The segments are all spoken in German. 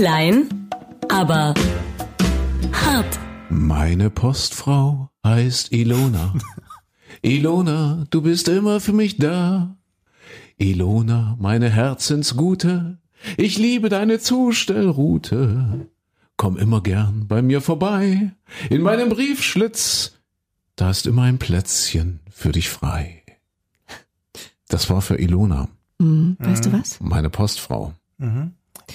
Klein, aber hart. Meine Postfrau heißt Ilona. Ilona, du bist immer für mich da. Ilona, meine Herzensgute, ich liebe deine Zustellroute. Komm immer gern bei mir vorbei. In meinem Briefschlitz, da ist immer ein Plätzchen für dich frei. Das war für Ilona, Hm, weißt du was? meine Postfrau. Bin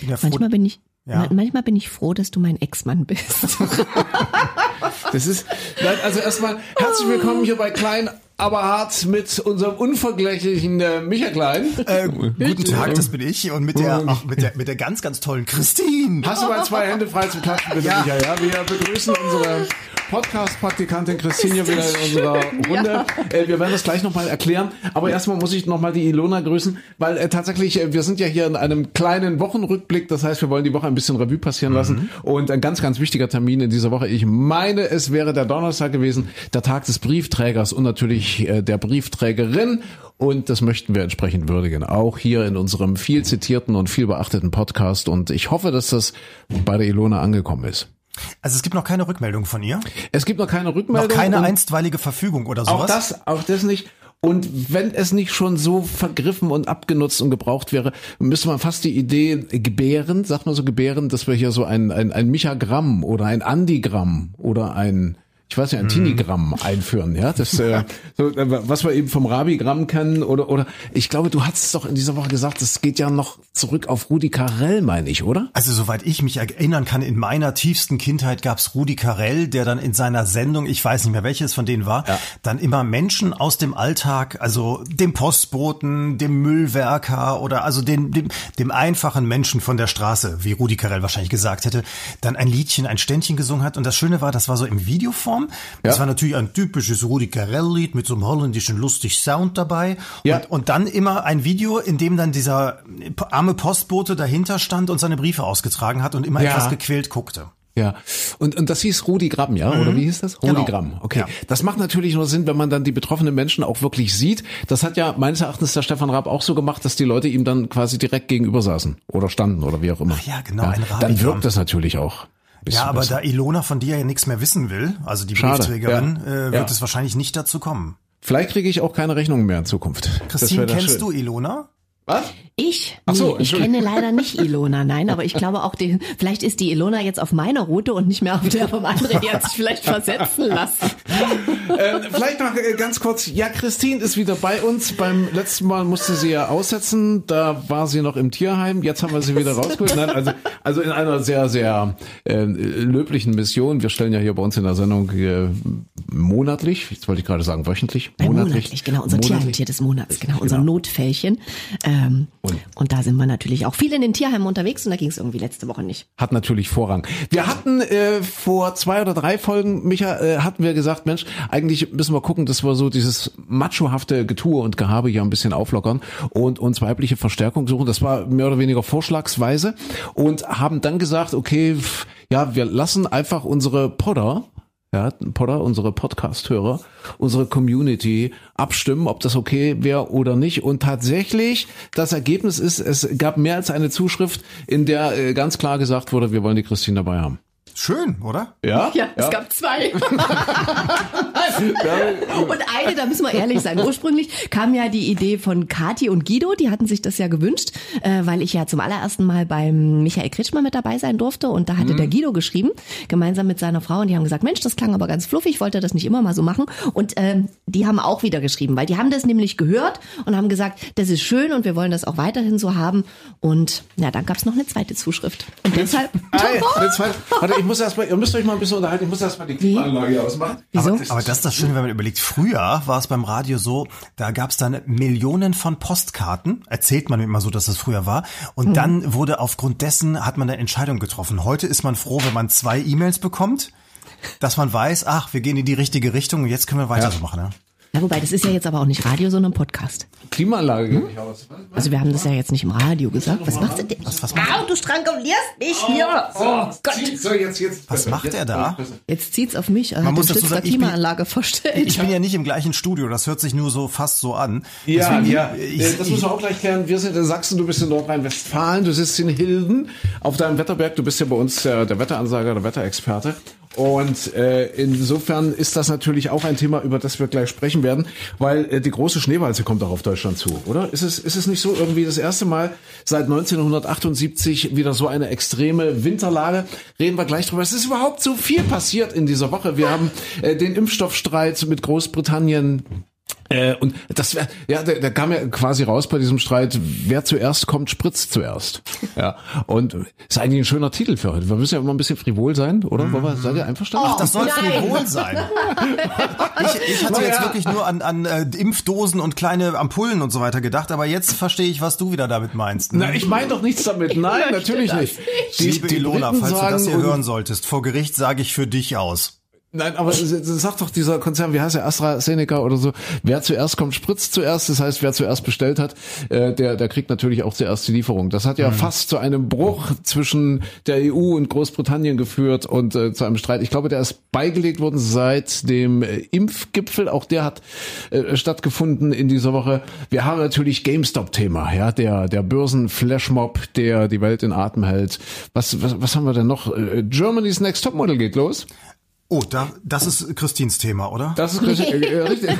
ja Manchmal bin ich, Ja. ma- manchmal bin ich froh, dass du mein Ex-Mann bist. Das ist, nein, also erstmal herzlich willkommen hier bei Klein, aber hart mit unserem unvergleichlichen äh, Micha Klein. äh, guten Tag, das bin ich und mit der, ach, mit der, mit der ganz, ganz tollen Christine. Hast du mal zwei Hände frei zum Klatschen, bitte, Ja. Micha? Ja, wir begrüßen unsere Podcast-Praktikantin Christine wieder in unserer Runde. Äh, wir werden das gleich nochmal erklären. Aber erstmal muss ich nochmal die Ilona grüßen, weil äh, tatsächlich, äh, wir sind ja hier in einem kleinen Wochenrückblick. Das heißt, wir wollen die Woche ein bisschen Revue passieren lassen. Und ein ganz, ganz wichtiger Termin in dieser Woche. Ich meine, es wäre der Donnerstag gewesen, der Tag des Briefträgers und natürlich äh, der Briefträgerin. Und das möchten wir entsprechend würdigen. Auch hier in unserem viel zitierten und viel beachteten Podcast. Und ich hoffe, dass das bei der Ilona angekommen ist. Also es gibt noch keine Rückmeldung von ihr. Es gibt noch keine Rückmeldung. Noch keine einstweilige Verfügung oder auch sowas. das, auch das nicht. Und wenn es nicht schon so vergriffen und abgenutzt und gebraucht wäre, müsste man fast die Idee gebären, sagt man so gebären, dass wir hier so ein, ein, ein Michagramm oder ein Andigramm oder ein ich weiß nicht, ein Tinigramm einführen, ja, das, äh, so, äh, was wir eben vom Rabigramm kennen oder, oder, ich glaube, du hast es doch in dieser Woche gesagt, es geht ja noch zurück auf Rudi Carell, meine ich, oder? Also soweit ich mich erinnern kann, in meiner tiefsten Kindheit gab's Rudi Carell, der dann in seiner Sendung, ich weiß nicht mehr welches von denen war, Ja. dann immer Menschen aus dem Alltag, also dem Postboten, dem Müllwerker oder also den, dem, dem einfachen Menschen von der Straße, wie Rudi Carell wahrscheinlich gesagt hätte, dann ein Liedchen, ein Ständchen gesungen hat. Und das Schöne war, das war so im Videoform. Das Ja. war natürlich ein typisches Rudi Carell-Lied mit so einem holländischen lustig Sound dabei. Ja. Und, und dann immer ein Video, in dem dann dieser arme Postbote dahinter stand und seine Briefe ausgetragen hat und immer Ja. etwas gequält guckte. Ja, und, und das hieß Rudi Gramm, ja? Oder wie hieß das? Rudi Genau. Gramm, okay. Ja. Das macht natürlich nur Sinn, wenn man dann die betroffenen Menschen auch wirklich sieht. Das hat ja meines Erachtens der Stefan Raab auch so gemacht, dass die Leute ihm dann quasi direkt gegenüber saßen oder standen oder wie auch immer. Ach ja, genau, ein Dann wirkt das natürlich auch. Ja, aber besser. da Ilona von dir ja nichts mehr wissen will, also die Schade, Briefträgerin, ja. äh, wird Ja. es wahrscheinlich nicht dazu kommen. Vielleicht kriege ich auch keine Rechnungen mehr in Zukunft. Christine, kennst du Ilona? Was? Ich? Ach so, nee, ich kenne leider nicht Ilona, nein, aber ich glaube auch, die, vielleicht ist die Ilona jetzt auf meiner Route und nicht mehr auf der vom anderen, die hat sich vielleicht versetzen lassen. Äh, vielleicht noch äh, ganz kurz. Ja, Christine ist wieder bei uns. Beim letzten Mal musste sie ja aussetzen. Da war sie noch im Tierheim. Jetzt haben wir sie wieder rausgeholt. Nein, also, also in einer sehr, sehr äh, löblichen Mission. Wir stellen ja hier bei uns in der Sendung äh, monatlich, jetzt wollte ich gerade sagen wöchentlich, Äh, monatlich, genau, unser Tierheimtier des Monats, genau, unser Notfällchen. Ähm, und. da sind wir natürlich auch viel in den Tierheimen unterwegs und da ging es irgendwie letzte Woche nicht. hat natürlich Vorrang. Wir hatten äh, vor zwei oder drei Folgen, Micha, äh, hatten wir gesagt, Mensch, eigentlich müssen wir gucken, dass wir so dieses machohafte Getue und Gehabe hier ein bisschen auflockern und uns weibliche Verstärkung suchen. Das war mehr oder weniger vorschlagsweise und haben dann gesagt, okay, ja, wir lassen einfach unsere Podder ja, Podder, unsere Podcast-Hörer, unsere Community abstimmen, ob das okay wäre oder nicht. Und tatsächlich, das Ergebnis ist, es gab mehr als eine Zuschrift, in der äh, ganz klar gesagt wurde, wir wollen die Christine dabei haben. Schön, oder? Ja? Ja, es gab zwei. und eine, da müssen wir ehrlich sein. Ursprünglich kam ja die Idee von Kati und Guido, die hatten sich das ja gewünscht, äh, weil ich ja zum allerersten Mal beim Michael Kretschmer mit dabei sein durfte und da hatte der Guido geschrieben, gemeinsam mit seiner Frau und die haben gesagt, Mensch, das klang aber ganz fluffig, wollte das nicht immer mal so machen und ähm, die haben auch wieder geschrieben, weil die haben das nämlich gehört und haben gesagt, das ist schön und wir wollen das auch weiterhin so haben und ja, dann gab's noch eine zweite Zuschrift und deshalb Ah, ja, ich muss erst mal, ihr müsst euch mal ein bisschen unterhalten, ich muss erst mal die Klimaanlage ausmachen. Wieso? Aber, aber das ist das Schöne, wenn man überlegt, früher war es beim Radio so, da gab es dann Millionen von Postkarten, erzählt man immer so, dass das früher war, und Mhm. dann wurde aufgrund dessen, hat man eine Entscheidung getroffen. Heute ist man froh, wenn man zwei E-Mails bekommt, dass man weiß, ach, wir gehen in die richtige Richtung und jetzt können wir weiter so machen. Ja? Na, wobei, das ist ja jetzt aber auch nicht Radio, sondern Podcast. Klimaanlage geht nicht aus. Also wir haben das ja jetzt nicht im Radio gesagt. Was machst du denn? Was, was Au, du strangulierst mich hier. Oh Gott. So, jetzt, jetzt. Was macht er da? Jetzt zieht's auf mich. Er Man hat muss dazu sagen, ich bin- Klimaanlage vorstellt. Ich bin ja nicht im gleichen Studio, das hört sich nur so fast so an. Ja, Deswegen, ja, Ich, Äh, das müssen wir auch gleich klären. Wir sind in Sachsen, du bist in Nordrhein-Westfalen, du sitzt in Hilden auf deinem Wetterberg. Du bist ja bei uns der, der Wetteransager, der Wetterexperte. Und äh, insofern ist das natürlich auch ein Thema, über das wir gleich sprechen werden, weil äh, die große Schneewalze kommt auch auf Deutschland zu, oder? Ist es, ist es nicht so irgendwie das erste Mal seit 1978 wieder so eine extreme Winterlage? Reden wir gleich drüber. Es ist überhaupt so viel passiert in dieser Woche. Wir haben äh, den Impfstoffstreit mit Großbritannien äh, und das wär, ja, der, der kam ja quasi raus bei diesem Streit, wer zuerst kommt, spritzt zuerst. Ja. Und ist eigentlich ein schöner Titel für heute. Wir müssen ja immer ein bisschen frivol sein, oder? Wollen wir, seid ihr einverstanden? Ach, das soll Nein. frivol sein. Ich, ich hatte jetzt Ja. wirklich nur an, an äh, Impfdosen und kleine Ampullen und so weiter gedacht, aber jetzt verstehe ich, was du wieder damit meinst. Ne? Na, ich meine doch nichts damit. Nein, natürlich das nicht. Liebe Ilona, Briten falls du das hier hören solltest, vor Gericht sage ich für dich aus. Nein, aber sagt doch dieser Konzern, wie heißt der, AstraZeneca oder so, wer zuerst kommt, spritzt zuerst. Das heißt, wer zuerst bestellt hat, äh, der, der kriegt natürlich auch zuerst die Lieferung. Das hat ja fast zu einem Bruch zwischen der EU und Großbritannien geführt und äh, zu einem Streit. Ich glaube, der ist beigelegt worden seit dem äh, Impfgipfel. Auch der hat äh, stattgefunden in dieser Woche. Wir haben natürlich GameStop-Thema, ja, der, der Börsenflashmob, der die Welt in Atem hält. Was, was, was haben wir denn noch? Äh, Germany's Next Topmodel geht los. Oh, da, das ist Christins Thema, oder? Das ist richtig. äh, richtig.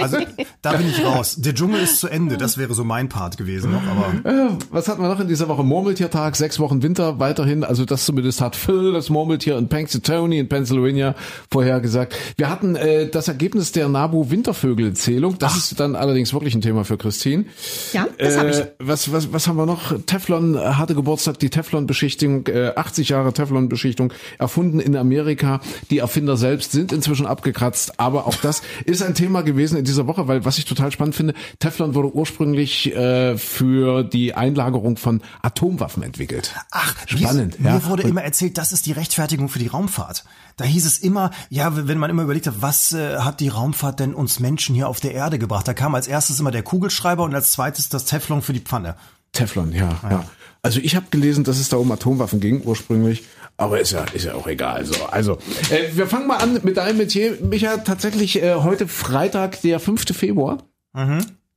Also, da bin ich raus. Der Dschungel ist zu Ende. Das wäre so mein Part gewesen noch, aber. Was hatten wir noch in dieser Woche? Murmeltiertag, sechs Wochen Winter weiterhin. Also das zumindest hat Phil, das Murmeltier in Punxsutawney in Pennsylvania vorhergesagt. Wir hatten äh, das Ergebnis der NABU Wintervögelzählung. Das ist dann allerdings wirklich ein Thema für Christine. Ja, das hab ich. Äh, was, was, was haben wir noch? Teflon äh, hatte Geburtstag, die Teflon-Beschichtung, äh, 80 Jahre Teflon-Beschichtung, erfunden in Amerika. Die Erfinder selbst sind inzwischen abgekratzt, aber auch das ist ein Thema gewesen in dieser Woche, weil was ich total spannend finde, Teflon wurde ursprünglich äh, für die Einlagerung von Atomwaffen entwickelt. Ach, spannend. Mir, ja. mir wurde immer erzählt, das ist die Rechtfertigung für die Raumfahrt. Da hieß es immer, ja, wenn man immer überlegt hat, was äh, hat die Raumfahrt denn uns Menschen hier auf der Erde gebracht? Da kam als erstes immer der Kugelschreiber und als zweites das Teflon für die Pfanne. Teflon, ja, ja. Also ich habe gelesen, dass es da um Atomwaffen ging ursprünglich, aber ist ja ist ja auch egal. So, also äh, wir fangen mal an mit deinem Metier, Micha. Tatsächlich äh, heute Freitag, der 5. Februar.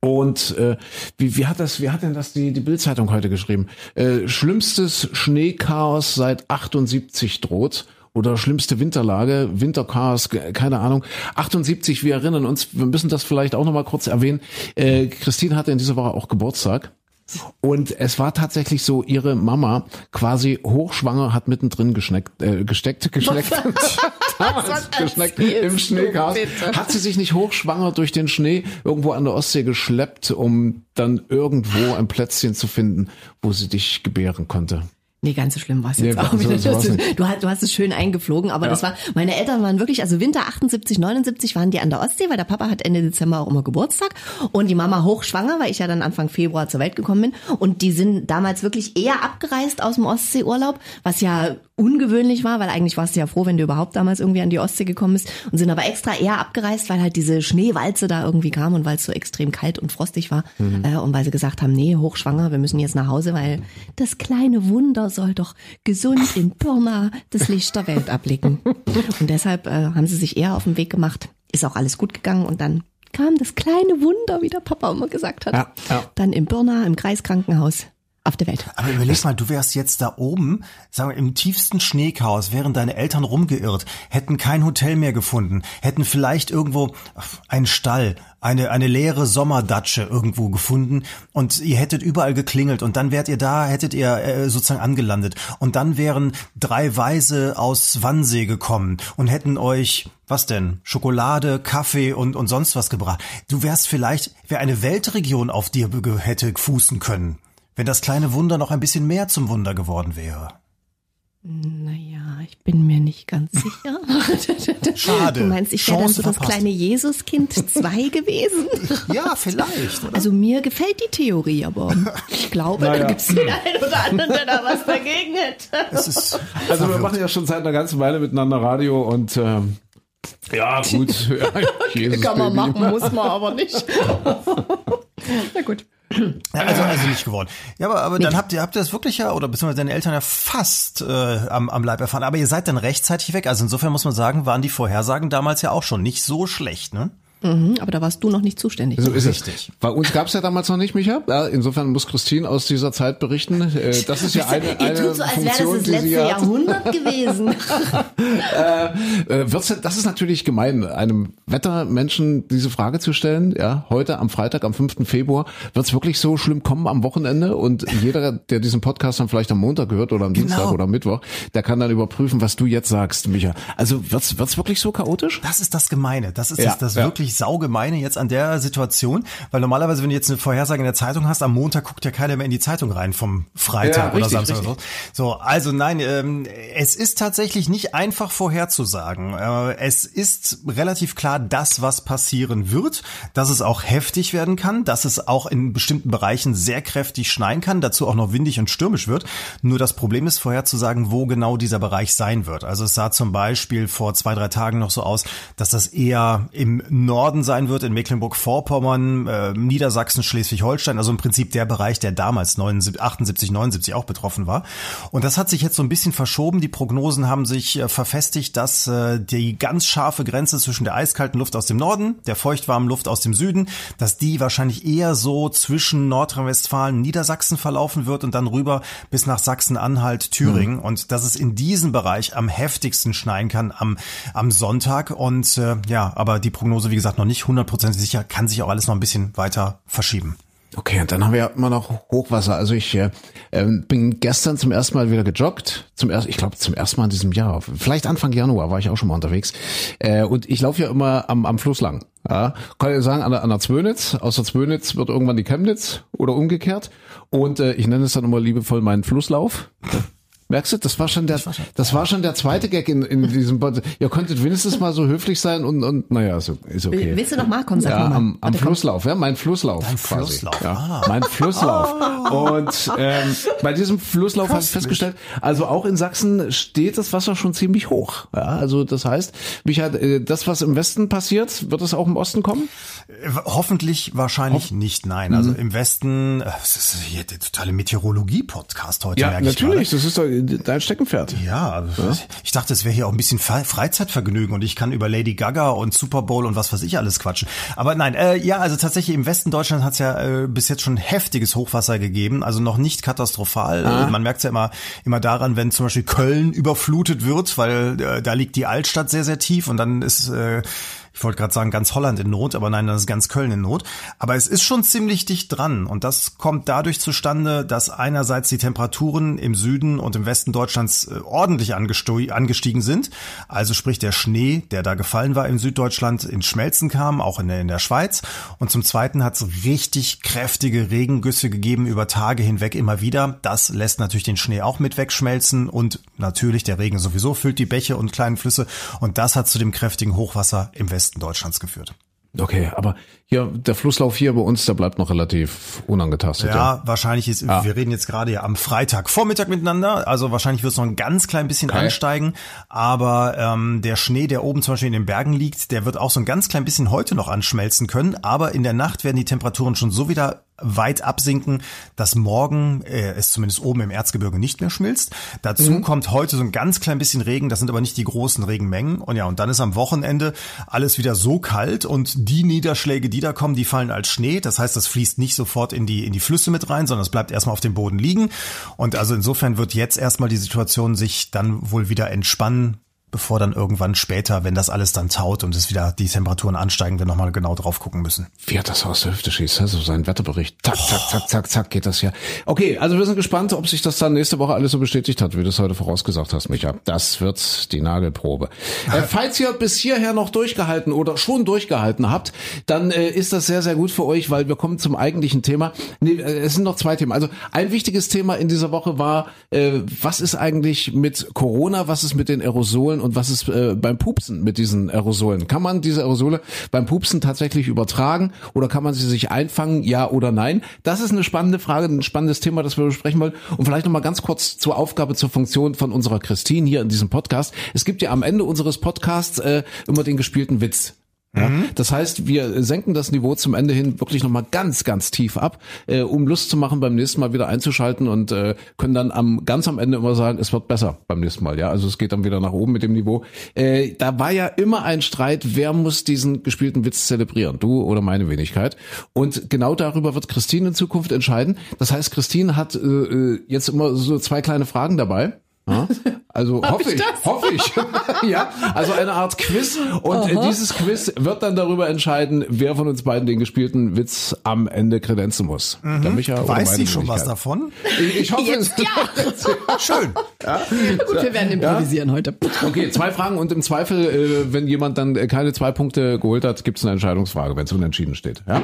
Und äh, wie, wie hat das, wie hat denn das die die Bildzeitung heute geschrieben? Äh, schlimmstes Schneechaos seit 78 droht oder schlimmste Winterlage, Winterchaos, keine Ahnung. 78, wir erinnern uns, wir müssen das vielleicht auch noch mal kurz erwähnen. Äh, Christine hatte in dieser Woche auch Geburtstag. Und es war tatsächlich so, ihre Mama quasi hochschwanger hat mittendrin geschneckt, äh, gesteckt, geschneckt, damals geschneckt im bitte? Hat sie sich nicht hochschwanger durch den Schnee irgendwo an der Ostsee geschleppt, um dann irgendwo ein Plätzchen zu finden, wo sie dich gebären konnte? Nee, ganz so schlimm war es Nee, jetzt war- auch so- wieder. so du, hast, du hast es schön eingeflogen, aber das war, meine Eltern waren wirklich, also Winter 78, 79 waren die an der Ostsee, weil der Papa hat Ende Dezember auch immer Geburtstag und die Mama hochschwanger, weil ich ja dann Anfang Februar zur Welt gekommen bin. Und die sind damals wirklich eher abgereist aus dem Ostseeurlaub, was ja ungewöhnlich war, weil eigentlich warst du ja froh, wenn du überhaupt damals irgendwie an die Ostsee gekommen bist und sind aber extra eher abgereist, weil halt diese Schneewalze da irgendwie kam und weil es so extrem kalt und frostig war äh, und weil sie gesagt haben, nee, hochschwanger, wir müssen jetzt nach Hause, weil das kleine Wunder soll doch gesund in Pirna das Licht der Welt erblicken. Und deshalb äh, haben sie sich eher auf den Weg gemacht. Ist auch alles gut gegangen und dann kam das kleine Wunder, wie der Papa immer gesagt hat. Ja, ja. Dann in Pirna im Kreiskrankenhaus auf der Welt. Aber überleg mal, du wärst jetzt da oben, sagen wir, im tiefsten Schneechaos, wären deine Eltern rumgeirrt, hätten kein Hotel mehr gefunden, hätten vielleicht irgendwo einen Stall, eine, eine leere Sommerdatsche irgendwo gefunden und ihr hättet überall geklingelt und dann wärt ihr da, hättet ihr äh, sozusagen angelandet und dann wären drei Weise aus Wannsee gekommen und hätten euch, was denn, Schokolade, Kaffee und, und sonst was gebracht. Du wärst vielleicht, wäre eine Weltregion auf dir hätte fußen können wenn das kleine Wunder noch ein bisschen mehr zum Wunder geworden wäre. Naja, ich bin mir nicht ganz sicher. Schade. Du meinst, ich wäre dann so das verpasst. kleine Jesuskind 2 gewesen? Ja, vielleicht. Oder? Also mir gefällt die Theorie, aber ich glaube, Naja. da gibt es den einen oder anderen, der da was dagegen ist Also wir machen ja schon seit einer ganzen Weile miteinander Radio und ähm, Ja, gut. Ja, Jesus Kann man Baby. machen, muss man aber nicht. Na gut. Ja, also, also nicht geworden. Ja, aber, aber dann habt ihr, habt ihr das wirklich ja, oder beziehungsweise deine Eltern ja fast äh, am, am Leib erfahren. Aber ihr seid dann rechtzeitig weg. Also insofern muss man sagen, waren die Vorhersagen damals ja auch schon nicht so schlecht, ne? Mhm, aber da warst du noch nicht zuständig. So ist Richtig. es. Bei uns gab's ja damals noch nicht, Micha. Ja, insofern muss Christine aus dieser Zeit berichten. Äh, Das ist ja eine, Ihr eine tut so, als wäre das Funktion, das letzte. Jahrhundert gewesen. Äh, wird's, das ist natürlich gemein, einem Wettermenschen diese Frage zu stellen. Ja, heute am Freitag, am 5. Februar, wird's wirklich so schlimm kommen am Wochenende? Und jeder, der diesen Podcast dann vielleicht am Montag hört oder am Dienstag oder am Mittwoch, der kann dann überprüfen, was du jetzt sagst, Micha. Also wird's, wird's wirklich so chaotisch? Das ist das Gemeine. Das ist Ja, das, das ja. wirklich saugemeine jetzt an der Situation. Weil normalerweise, wenn du jetzt eine Vorhersage in der Zeitung hast, am Montag guckt ja keiner mehr in die Zeitung rein vom Freitag Ja, oder richtig, Samstag oder richtig. so. So, also nein, ähm, es ist tatsächlich nicht einfach vorherzusagen. Äh, es ist relativ klar, das, was passieren wird, dass es auch heftig werden kann, dass es auch in bestimmten Bereichen sehr kräftig schneien kann, dazu auch noch windig und stürmisch wird. Nur das Problem ist vorherzusagen, wo genau dieser Bereich sein wird. Also es sah zum Beispiel vor zwei, drei Tagen noch so aus, dass das eher im Norden sein wird, in Mecklenburg-Vorpommern, äh, Niedersachsen, Schleswig-Holstein, also im Prinzip der Bereich, der damals 79, 78, 79 auch betroffen war. Und das hat sich jetzt so ein bisschen verschoben. Die Prognosen haben sich äh, verfestigt, dass äh, die ganz scharfe Grenze zwischen der eiskalten Luft aus dem Norden, der feuchtwarmen Luft aus dem Süden, dass die wahrscheinlich eher so zwischen Nordrhein-Westfalen, Niedersachsen verlaufen wird und dann rüber bis nach Sachsen-Anhalt, Thüringen. Und dass es in diesem Bereich am heftigsten schneien kann am, am Sonntag. Und äh, ja, aber die Prognose, wie gesagt, noch nicht hundertprozentig sicher, kann sich auch alles noch ein bisschen weiter verschieben. Okay, und dann haben wir ja immer noch Hochwasser. Also ich äh, ähm, bin gestern zum ersten Mal wieder gejoggt. Zum ersten, ich glaube zum ersten Mal in diesem Jahr. Vielleicht Anfang Januar war ich auch schon mal unterwegs. Äh, und ich laufe ja immer am, am Fluss lang. Ja, kann ich sagen, an der, an der Zwönitz. Aus der Zwönitz wird irgendwann die Chemnitz oder umgekehrt. Und äh, ich nenne es dann immer liebevoll meinen Flusslauf. Merkst du, das war schon der, das war schon der zweite Gag in, in diesem Pod. Ihr könntet wenigstens mal so höflich sein und, und naja, ist, ist okay. Willst du noch mal? Komm, sag Ja, mal. am, am Warte, komm. Flusslauf, ja, mein Flusslauf. Dein quasi. Flusslauf, ja, ah. Mein Flusslauf. Und ähm, bei diesem Flusslauf habe ich festgestellt, also auch in Sachsen steht das Wasser schon ziemlich hoch. Ja, also das heißt, mich hat äh, das, was im Westen passiert, wird es auch im Osten kommen? Äh, Hoffentlich wahrscheinlich nicht, nein. Also im Westen, äh, das ist hier der totale Meteorologie-Podcast heute, Ja, natürlich. gerade. Das ist doch dein Steckenpferd. Ja, also ich dachte, es wäre hier auch ein bisschen Fre- Freizeitvergnügen und ich kann über Lady Gaga und Super Bowl und was weiß ich alles quatschen. Aber nein, äh, ja, also tatsächlich im Westen Deutschlands hat es ja äh, bis jetzt schon heftiges Hochwasser gegeben, also noch nicht katastrophal. Äh, Man merkt ja immer, immer daran, wenn zum Beispiel Köln überflutet wird, weil äh, da liegt die Altstadt sehr, sehr tief und dann ist äh, ich wollte gerade sagen, ganz Holland in Not, aber nein, das ist ganz Köln in Not. Aber es ist schon ziemlich dicht dran und das kommt dadurch zustande, dass einerseits die Temperaturen im Süden und im Westen Deutschlands äh, ordentlich angestiegen sind. Also sprich der Schnee, der da gefallen war in Süddeutschland, ins Schmelzen kam, auch in der, in der Schweiz. Und zum Zweiten hat es richtig kräftige Regengüsse gegeben über Tage hinweg immer wieder. Das lässt natürlich den Schnee auch mit wegschmelzen und natürlich der Regen sowieso füllt die Bäche und kleinen Flüsse und das hat zu dem kräftigen Hochwasser im Westen Deutschlands geführt. Okay, aber hier, der Flusslauf hier bei uns, der bleibt noch relativ unangetastet. Ja, wahrscheinlich ist, wir reden jetzt gerade ja am Freitag Vormittag miteinander, also wahrscheinlich wird es noch ein ganz klein bisschen Okay. ansteigen, aber ähm, der Schnee, der oben zum Beispiel in den Bergen liegt, der wird auch so ein ganz klein bisschen heute noch anschmelzen können, aber in der Nacht werden die Temperaturen schon so wieder weit absinken, dass morgen äh, es zumindest oben im Erzgebirge nicht mehr schmilzt. Dazu kommt heute so ein ganz klein bisschen Regen, das sind aber nicht die großen Regenmengen. Und ja, und dann ist am Wochenende alles wieder so kalt und die Niederschläge, die da kommen, die fallen als Schnee. Das heißt, das fließt nicht sofort in die, in die Flüsse mit rein, sondern es bleibt erstmal auf dem Boden liegen. Und also insofern wird jetzt erstmal die Situation sich dann wohl wieder entspannen, bevor dann irgendwann später, wenn das alles dann taut und es wieder die Temperaturen ansteigen, wir nochmal genau drauf gucken müssen. Wie hat das aus der Hüfte schießt, also sein Wetterbericht. Zack, zack, zack, zack, zack, geht das ja. Okay, also wir sind gespannt, ob sich das dann nächste Woche alles so bestätigt hat, wie du es heute vorausgesagt hast, Micha. Das wird die Nagelprobe. äh, falls ihr bis hierher noch durchgehalten oder schon durchgehalten habt, dann äh, ist das sehr, sehr gut für euch, weil wir kommen zum eigentlichen Thema. Nee, äh, es sind noch zwei Themen. Also ein wichtiges Thema in dieser Woche war, äh, was ist eigentlich mit Corona, was ist mit den Aerosolen Aerosolen und was ist äh, beim Pupsen mit diesen Aerosolen? Kann man diese Aerosole beim Pupsen tatsächlich übertragen oder kann man sie sich einfangen, ja oder nein? Das ist eine spannende Frage, ein spannendes Thema, das wir besprechen wollen. Und vielleicht nochmal ganz kurz zur Aufgabe, zur Funktion von unserer Christine hier in diesem Podcast. Es gibt ja am Ende unseres Podcasts äh, immer den gespielten Witz. Ja, das heißt, wir senken das Niveau zum Ende hin wirklich nochmal ganz, ganz tief ab, äh, um Lust zu machen, beim nächsten Mal wieder einzuschalten und äh, können dann am ganz am Ende immer sagen, es wird besser beim nächsten Mal. Ja, also es geht dann wieder nach oben mit dem Niveau. Äh, da war ja immer ein Streit, wer muss diesen gespielten Witz zelebrieren, du oder meine Wenigkeit. Und genau darüber wird Christine in Zukunft entscheiden. Das heißt, Christine hat äh, äh, jetzt immer so zwei kleine Fragen dabei. Ja, also hoffe ich, hoffe ich. ja, also eine Art Quiz und äh, dieses Quiz wird dann darüber entscheiden, wer von uns beiden den gespielten Witz am Ende kredenzen muss. Der Micha Weiß sie schon was davon? Ich, ich hoffe Jetzt es. ja. Schön. Gut, wir werden improvisieren heute. Okay, zwei Fragen und im Zweifel, äh, wenn jemand dann äh, keine zwei Punkte geholt hat, gibt es eine Entscheidungsfrage, wenn es unentschieden steht. Ja.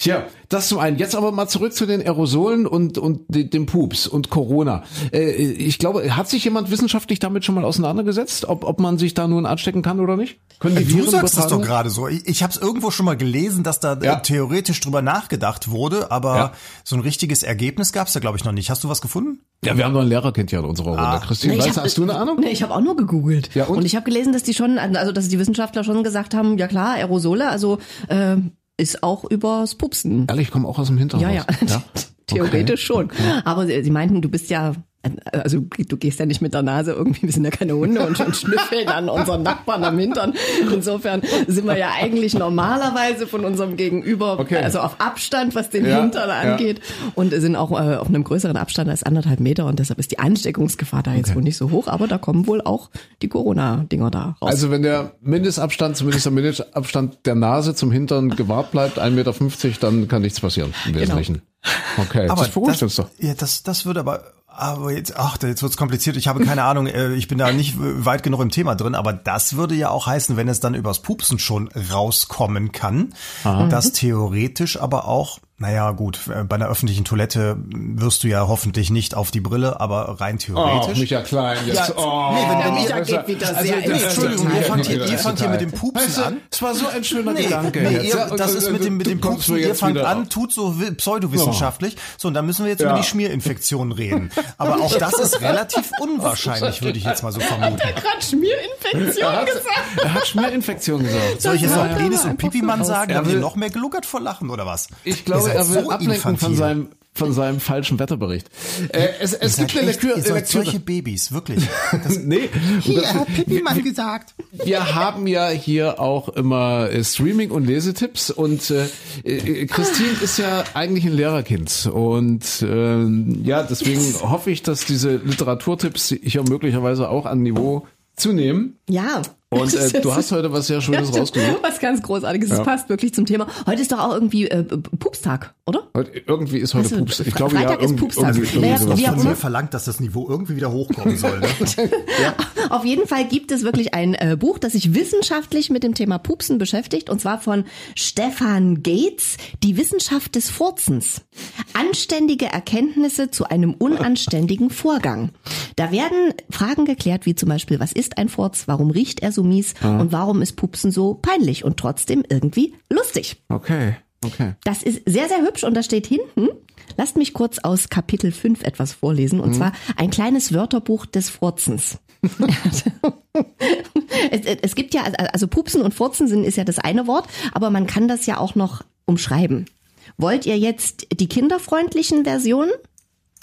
Tja, das zum einen. Jetzt aber mal zurück zu den Aerosolen und, und de- dem Pups und Corona. Äh, ich glaube, hat sich jemand wissenschaftlich damit schon mal auseinandergesetzt, ob, ob man sich da nun anstecken kann oder nicht? Können die Du Viren sagst das übertragen? doch gerade so. Ich, ich habe es irgendwo schon mal gelesen, dass da Ja. äh, theoretisch drüber nachgedacht wurde, aber Ja. so ein richtiges Ergebnis gab es da, glaube ich, noch nicht. Hast du was gefunden? Ja, wir haben doch ein Lehrerkind hier in unserer Runde. Ah. Christine, Nee, weißt, du, hab- hast du eine Ahnung? Nee, ich habe auch nur gegoogelt. Ja, und? und? ich habe gelesen, dass die schon, also dass die Wissenschaftler schon gesagt haben, ja klar, Aerosole, also äh, ist auch übers Pupsen. Ehrlich, ich komme auch aus dem Hintergrund. Ja, ja. Theoretisch schon. Aber sie, sie meinten, du bist ja, also du gehst ja nicht mit der Nase irgendwie, wir sind ja keine Hunde und, und schnüffeln an unseren Nachbarn am Hintern. Insofern sind wir ja eigentlich normalerweise von unserem Gegenüber, Okay. also auf Abstand, was den Ja, Hintern ja. angeht und sind auch äh, auf einem größeren Abstand als anderthalb Meter und deshalb ist die Ansteckungsgefahr da jetzt wohl nicht so hoch, aber da kommen wohl auch die Corona-Dinger da raus. Also wenn der Mindestabstand, zumindest der Mindestabstand der Nase zum Hintern gewahrt bleibt, 1,50 Meter, dann kann nichts passieren im Wesentlichen. Okay, Aber das beruhigt uns doch. Ja, das, das würde aber, aber jetzt, ach, jetzt wird's kompliziert. Ich habe keine Ahnung, äh, ich bin da nicht weit genug im Thema drin, aber das würde ja auch heißen, wenn es dann übers Pupsen schon rauskommen kann, dass theoretisch aber auch, naja, gut, äh, bei einer öffentlichen Toilette wirst du ja hoffentlich nicht auf die Brille, aber rein theoretisch. Oh, Micha Klein jetzt. Ja, oh, nee, wenn- wenn Der ihr- Micha geht wieder sehr das- ins Entschuldigung, ihr fangt hier- ihr fangt hier mit dem Pupsen weißt du, an. Es war so ein schöner Nee, Gedanke. nee, jetzt. ihr, das ist mit dem, mit du dem Pupsen, ihr fangt an, auf. tut so wi- pseudowissenschaftlich. So, und dann müssen wir jetzt Ja. über die Schmierinfektion reden. Aber auch das ist relativ unwahrscheinlich, würde ich jetzt mal so vermuten. gerade Schmierinfektion Er hat, gesagt. er hat Schmierinfektion gesagt. Soll ich jetzt noch. Penis und Pipi-Mann sagen? Haben wir will- noch mehr geluckert vor Lachen oder was? Ich glaube, Seid er will so ablenken von seinem von seinem falschen Wetterbericht. Äh, es es gibt eine Lektüre. Ihr seid solche Babys, wirklich. nee, und das- Pipi-Mann gesagt. wir haben ja hier auch immer äh, Streaming- und Lesetipps und äh, äh, Christine ist ja eigentlich ein Lehrerkind und ähm, ja, deswegen hoffe ich, dass diese Literaturtipps hier möglicherweise auch an Niveau zunehmen. Ja. Und äh, du hast heute was sehr Schönes Ja, rausgesucht. Was ganz Großartiges. Das Ja. passt wirklich zum Thema. Heute ist doch auch irgendwie äh, Pupstag, oder? Heute, irgendwie ist heute Weißt du, Pups. Ich glaube ja, Freitag ist irgendwie, Pupstag. irgendwie, Naja, auch Von mir verlangt, dass das Niveau irgendwie wieder hochkommen soll. Ne? Auf jeden Fall gibt es wirklich ein äh, Buch, das sich wissenschaftlich mit dem Thema Pupsen beschäftigt, und zwar von Stefan Gates, Die Wissenschaft des Furzens. Anständige Erkenntnisse zu einem unanständigen Vorgang. Da werden Fragen geklärt, wie zum Beispiel, was ist ein Furz, warum riecht er so mies und warum ist Pupsen so peinlich und trotzdem irgendwie lustig. Okay, okay. Das ist sehr, sehr hübsch und da steht hinten, lasst mich kurz aus Kapitel 5 etwas vorlesen, und zwar ein kleines Wörterbuch des Furzens. es, es gibt ja, also Pupsen und Furzen sind, ist ja das eine Wort, aber man kann das ja auch noch umschreiben. Wollt ihr jetzt die kinderfreundlichen Versionen?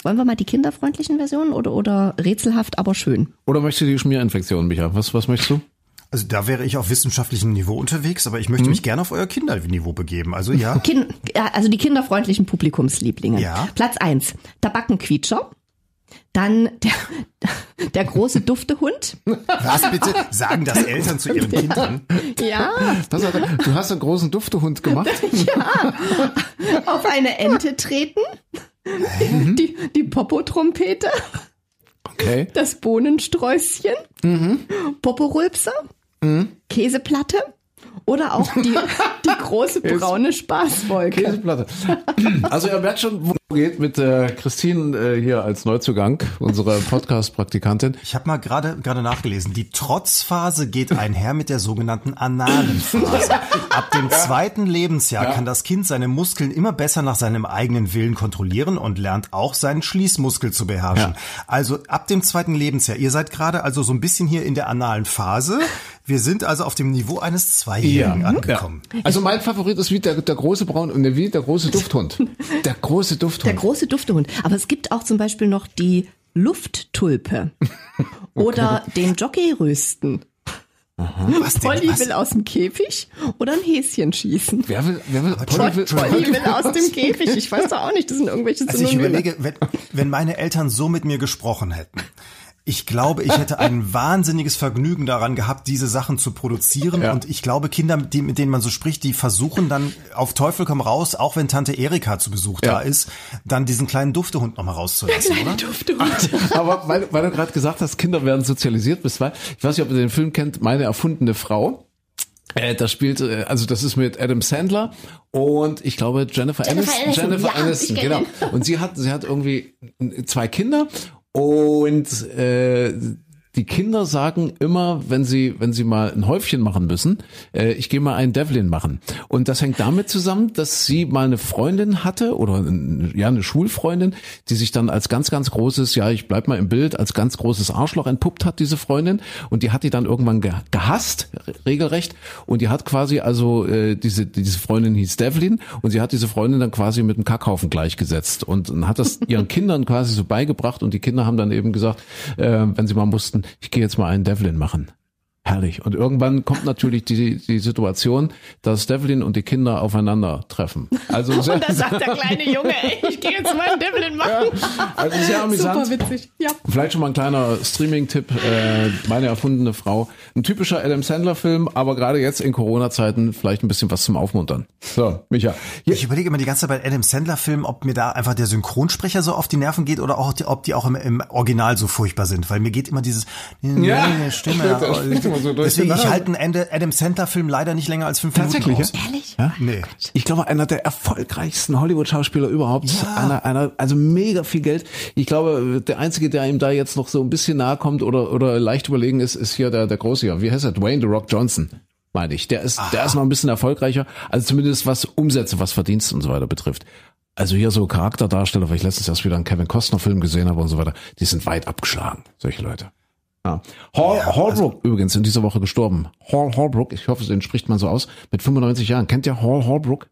Wollen wir mal die kinderfreundlichen Versionen oder, oder rätselhaft, aber schön? Oder möchtest du die Schmierinfektion, Micha? Was, was möchtest du? Also da wäre ich auf wissenschaftlichem Niveau unterwegs, aber ich möchte mich gerne auf euer Kinderniveau begeben. Also ja. Kind, ja, also die kinderfreundlichen Publikumslieblinge. Ja. Platz eins Tabakkenquietscher. Dann der, der große Duftehund. Was bitte? Sagen das Eltern zu ihren Kindern? Ja, Das hat, du hast einen großen Duftehund gemacht. auf eine Ente treten. Die, die Popotrompete. Okay. Das Bohnensträußchen. Poporülpser. Käseplatte. Oder auch die, die große braune Spaßwolke. Käseplatte. Also ihr merkt schon, wo geht mit äh, Christine äh, hier als Neuzugang, unsere Podcast-Praktikantin. Ich habe mal gerade gerade nachgelesen. Die Trotzphase geht einher mit der sogenannten analen Phase. Ab dem zweiten Lebensjahr kann das Kind seine Muskeln immer besser nach seinem eigenen Willen kontrollieren und lernt auch seinen Schließmuskel zu beherrschen. Ja. Also ab dem zweiten Lebensjahr. Ihr seid gerade also so ein bisschen hier in der analen Phase. Wir sind also auf dem Niveau eines Zweijährigen angekommen. Also mein Favorit ist wie der, der große Braun und wie der große Dufthund. Der große Dufthund. Der große Duftehund. Aber es gibt auch zum Beispiel noch die Lufttulpe. Oder den Jockeyrösten. Was denn? Polly Was? will aus dem Käfig oder ein Häschen schießen. wer will, wer will, Polly will, Polly will aus dem Käfig. Ich weiß doch auch nicht, das sind irgendwelche Also ich Synonyme. überlege, wenn, wenn meine Eltern so mit mir gesprochen hätten. Ich glaube, ich hätte ein wahnsinniges Vergnügen daran gehabt, diese Sachen zu produzieren. Ja. Und ich glaube, Kinder, die, mit denen man so spricht, die versuchen dann auf Teufel komm raus, auch wenn Tante Erika zu Besuch Ja. da ist, dann diesen kleinen Duftehund nochmal rauszulassen, oder? Duftehund. Aber weil, weil du gerade gesagt hast, Kinder werden sozialisiert bis zwei. Ich weiß nicht, ob ihr den Film kennt, Meine erfundene Frau. Äh, das spielt, äh, also das ist mit Adam Sandler und ich glaube Jennifer, Jennifer Aniston. Aniston, Jennifer ja, Aniston, genau. Und sie hat, sie hat irgendwie zwei Kinder und äh, die Kinder sagen immer, wenn sie, wenn sie mal ein Häufchen machen müssen, äh, ich gehe mal einen Devlin machen. Und das hängt damit zusammen, dass sie mal eine Freundin hatte oder ein, ja eine Schulfreundin, die sich dann als ganz, ganz großes, ja ich bleib mal im Bild, als ganz großes Arschloch entpuppt hat, diese Freundin. Und die hat die dann irgendwann ge gehasst, re- regelrecht. Und die hat quasi also äh, diese diese Freundin hieß Devlin und sie hat diese Freundin dann quasi mit einem Kackhaufen gleichgesetzt und, und hat das ihren Kindern quasi so beigebracht und die Kinder haben dann eben gesagt, äh, wenn sie mal mussten, ich gehe jetzt mal einen Devlin machen. Herrlich. Und irgendwann kommt natürlich die, die Situation, dass Devlin und die Kinder aufeinandertreffen. Also Und da sagt der kleine Junge, ey, ich gehe jetzt mal einen Devlin machen. also sehr amüsant. Super witzig. Ja. Vielleicht schon mal ein kleiner Streaming-Tipp, äh, meine erfundene Frau. Ein typischer Adam Sandler-Film, aber gerade jetzt in Corona-Zeiten vielleicht ein bisschen was zum Aufmuntern. So, Micha. Hier, Ich überlege immer die ganze Zeit bei Adam Sandler Filmen, ob mir da einfach der Synchronsprecher so auf die Nerven geht oder auch die, ob die auch im, im Original so furchtbar sind, weil mir geht immer dieses Ja, Stimme. stimmt, immer so durch Deswegen die ich halte einen Ende- Adam Sandler Film leider nicht länger als fünf Tatsächlich, Minuten aus. Ehrlich? Ja? Nee. Ich glaube, einer der erfolgreichsten Hollywood-Schauspieler überhaupt. Einer, einer, also mega viel Geld. Ich glaube, der einzige, der ihm da jetzt noch so ein bisschen nahe kommt oder, oder leicht überlegen ist, ist hier der, der Große hier. Wie heißt er? Dwayne The Rock Johnson. Meine ich. Der ist, der ist noch ein bisschen erfolgreicher. Also zumindest was Umsätze, was Verdienst und so weiter betrifft. Also hier so Charakterdarsteller, weil ich letztens erst wieder einen Kevin Costner Film gesehen habe und so weiter, die sind weit abgeschlagen, solche Leute. Ja. Hall, Hallbrook übrigens in dieser Woche gestorben. Hall Hallbrook, ich hoffe, den spricht man so aus, mit 95 Jahren. Kennt ihr Hall Hallbrook?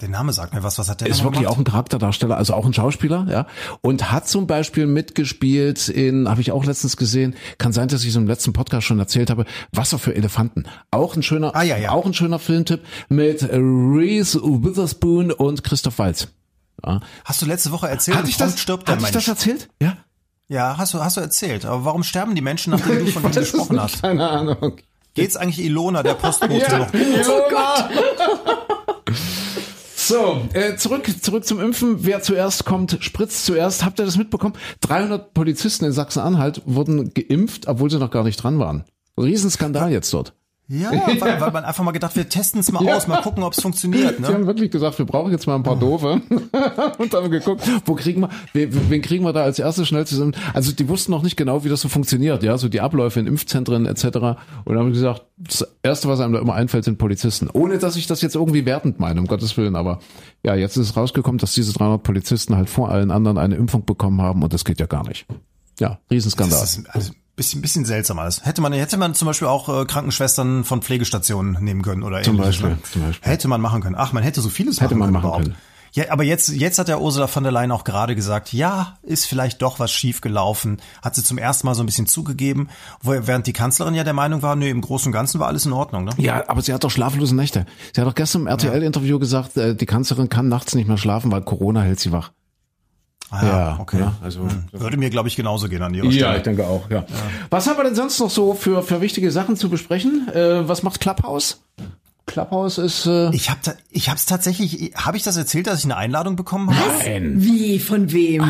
Der Name sagt mir was. Was hat der Ist wirklich auch gemacht? ein Charakterdarsteller, also auch ein Schauspieler, ja. Und hat zum Beispiel mitgespielt in, habe ich auch letztens gesehen, kann sein, dass ich es im letzten Podcast schon erzählt habe, Wasser für Elefanten. Auch ein schöner, Ah, ja, ja. auch ein schöner Filmtipp mit Reese Witherspoon und Christoph Waltz. Ja. Hast du letzte Woche erzählt? Hatte ich das, stirbt der hatte ich das erzählt? Ja. Ja, hast du, hast du erzählt. Aber warum sterben die Menschen, nachdem du von denen Das gesprochen hast? Keine Ahnung. Geht's eigentlich Ilona, der Postbote, noch? Oh Gott. So, äh, zurück, zurück zum Impfen. Wer zuerst kommt, spritzt zuerst. Habt ihr das mitbekommen? 300 Polizisten in Sachsen-Anhalt wurden geimpft, obwohl sie noch gar nicht dran waren. Riesenskandal jetzt dort. Ja, weil, weil man einfach mal gedacht, wir testen es mal Ja. aus, mal gucken, ob es funktioniert. Sie Ne? haben wirklich gesagt, wir brauchen jetzt mal ein paar Doofe. und haben geguckt, wo kriegen wir, wen, wen kriegen wir da als erstes schnell zusammen? Also die wussten noch nicht genau, wie das so funktioniert, ja, so die Abläufe in Impfzentren etc. Und haben gesagt, das Erste, was einem da immer einfällt, sind Polizisten. Ohne, dass ich das jetzt irgendwie wertend meine, um Gottes Willen. Aber ja, jetzt ist es rausgekommen, dass diese 300 Polizisten halt vor allen anderen eine Impfung bekommen haben und das geht ja gar nicht. Ja, Riesenskandal. Das ist also bisschen, bisschen seltsam alles. Hätte man, hätte man zum Beispiel auch äh, Krankenschwestern von Pflegestationen nehmen können oder Zum ähnliches, Beispiel, ne? zum Beispiel. Hätte man machen können. Ach, man hätte so vieles Hätte man machen können. machen überhaupt. können. Ja, aber jetzt, jetzt hat der Ursula von der Leyen auch gerade gesagt, ja, ist vielleicht doch was schief gelaufen. Hat sie zum ersten Mal so ein bisschen zugegeben, während die Kanzlerin ja der Meinung war, nee, im Großen und Ganzen war alles in Ordnung. Ne? Ja, aber sie hat doch schlaflose Nächte. Sie hat doch gestern im RTL-Interview gesagt, äh, die Kanzlerin kann nachts nicht mehr schlafen, weil Corona hält sie wach. Ah, Ja, okay. ja, also- Hm. Würde mir, glaube ich, genauso gehen an ihrer Stelle. denke auch, ja. Was haben wir denn sonst noch so für, für wichtige Sachen zu besprechen? Äh, was macht Clubhouse? Clubhouse ist, äh, Ich habe ich hab's tatsächlich, habe ich das erzählt, dass ich eine Einladung bekommen habe? Nein. Wie, von wem?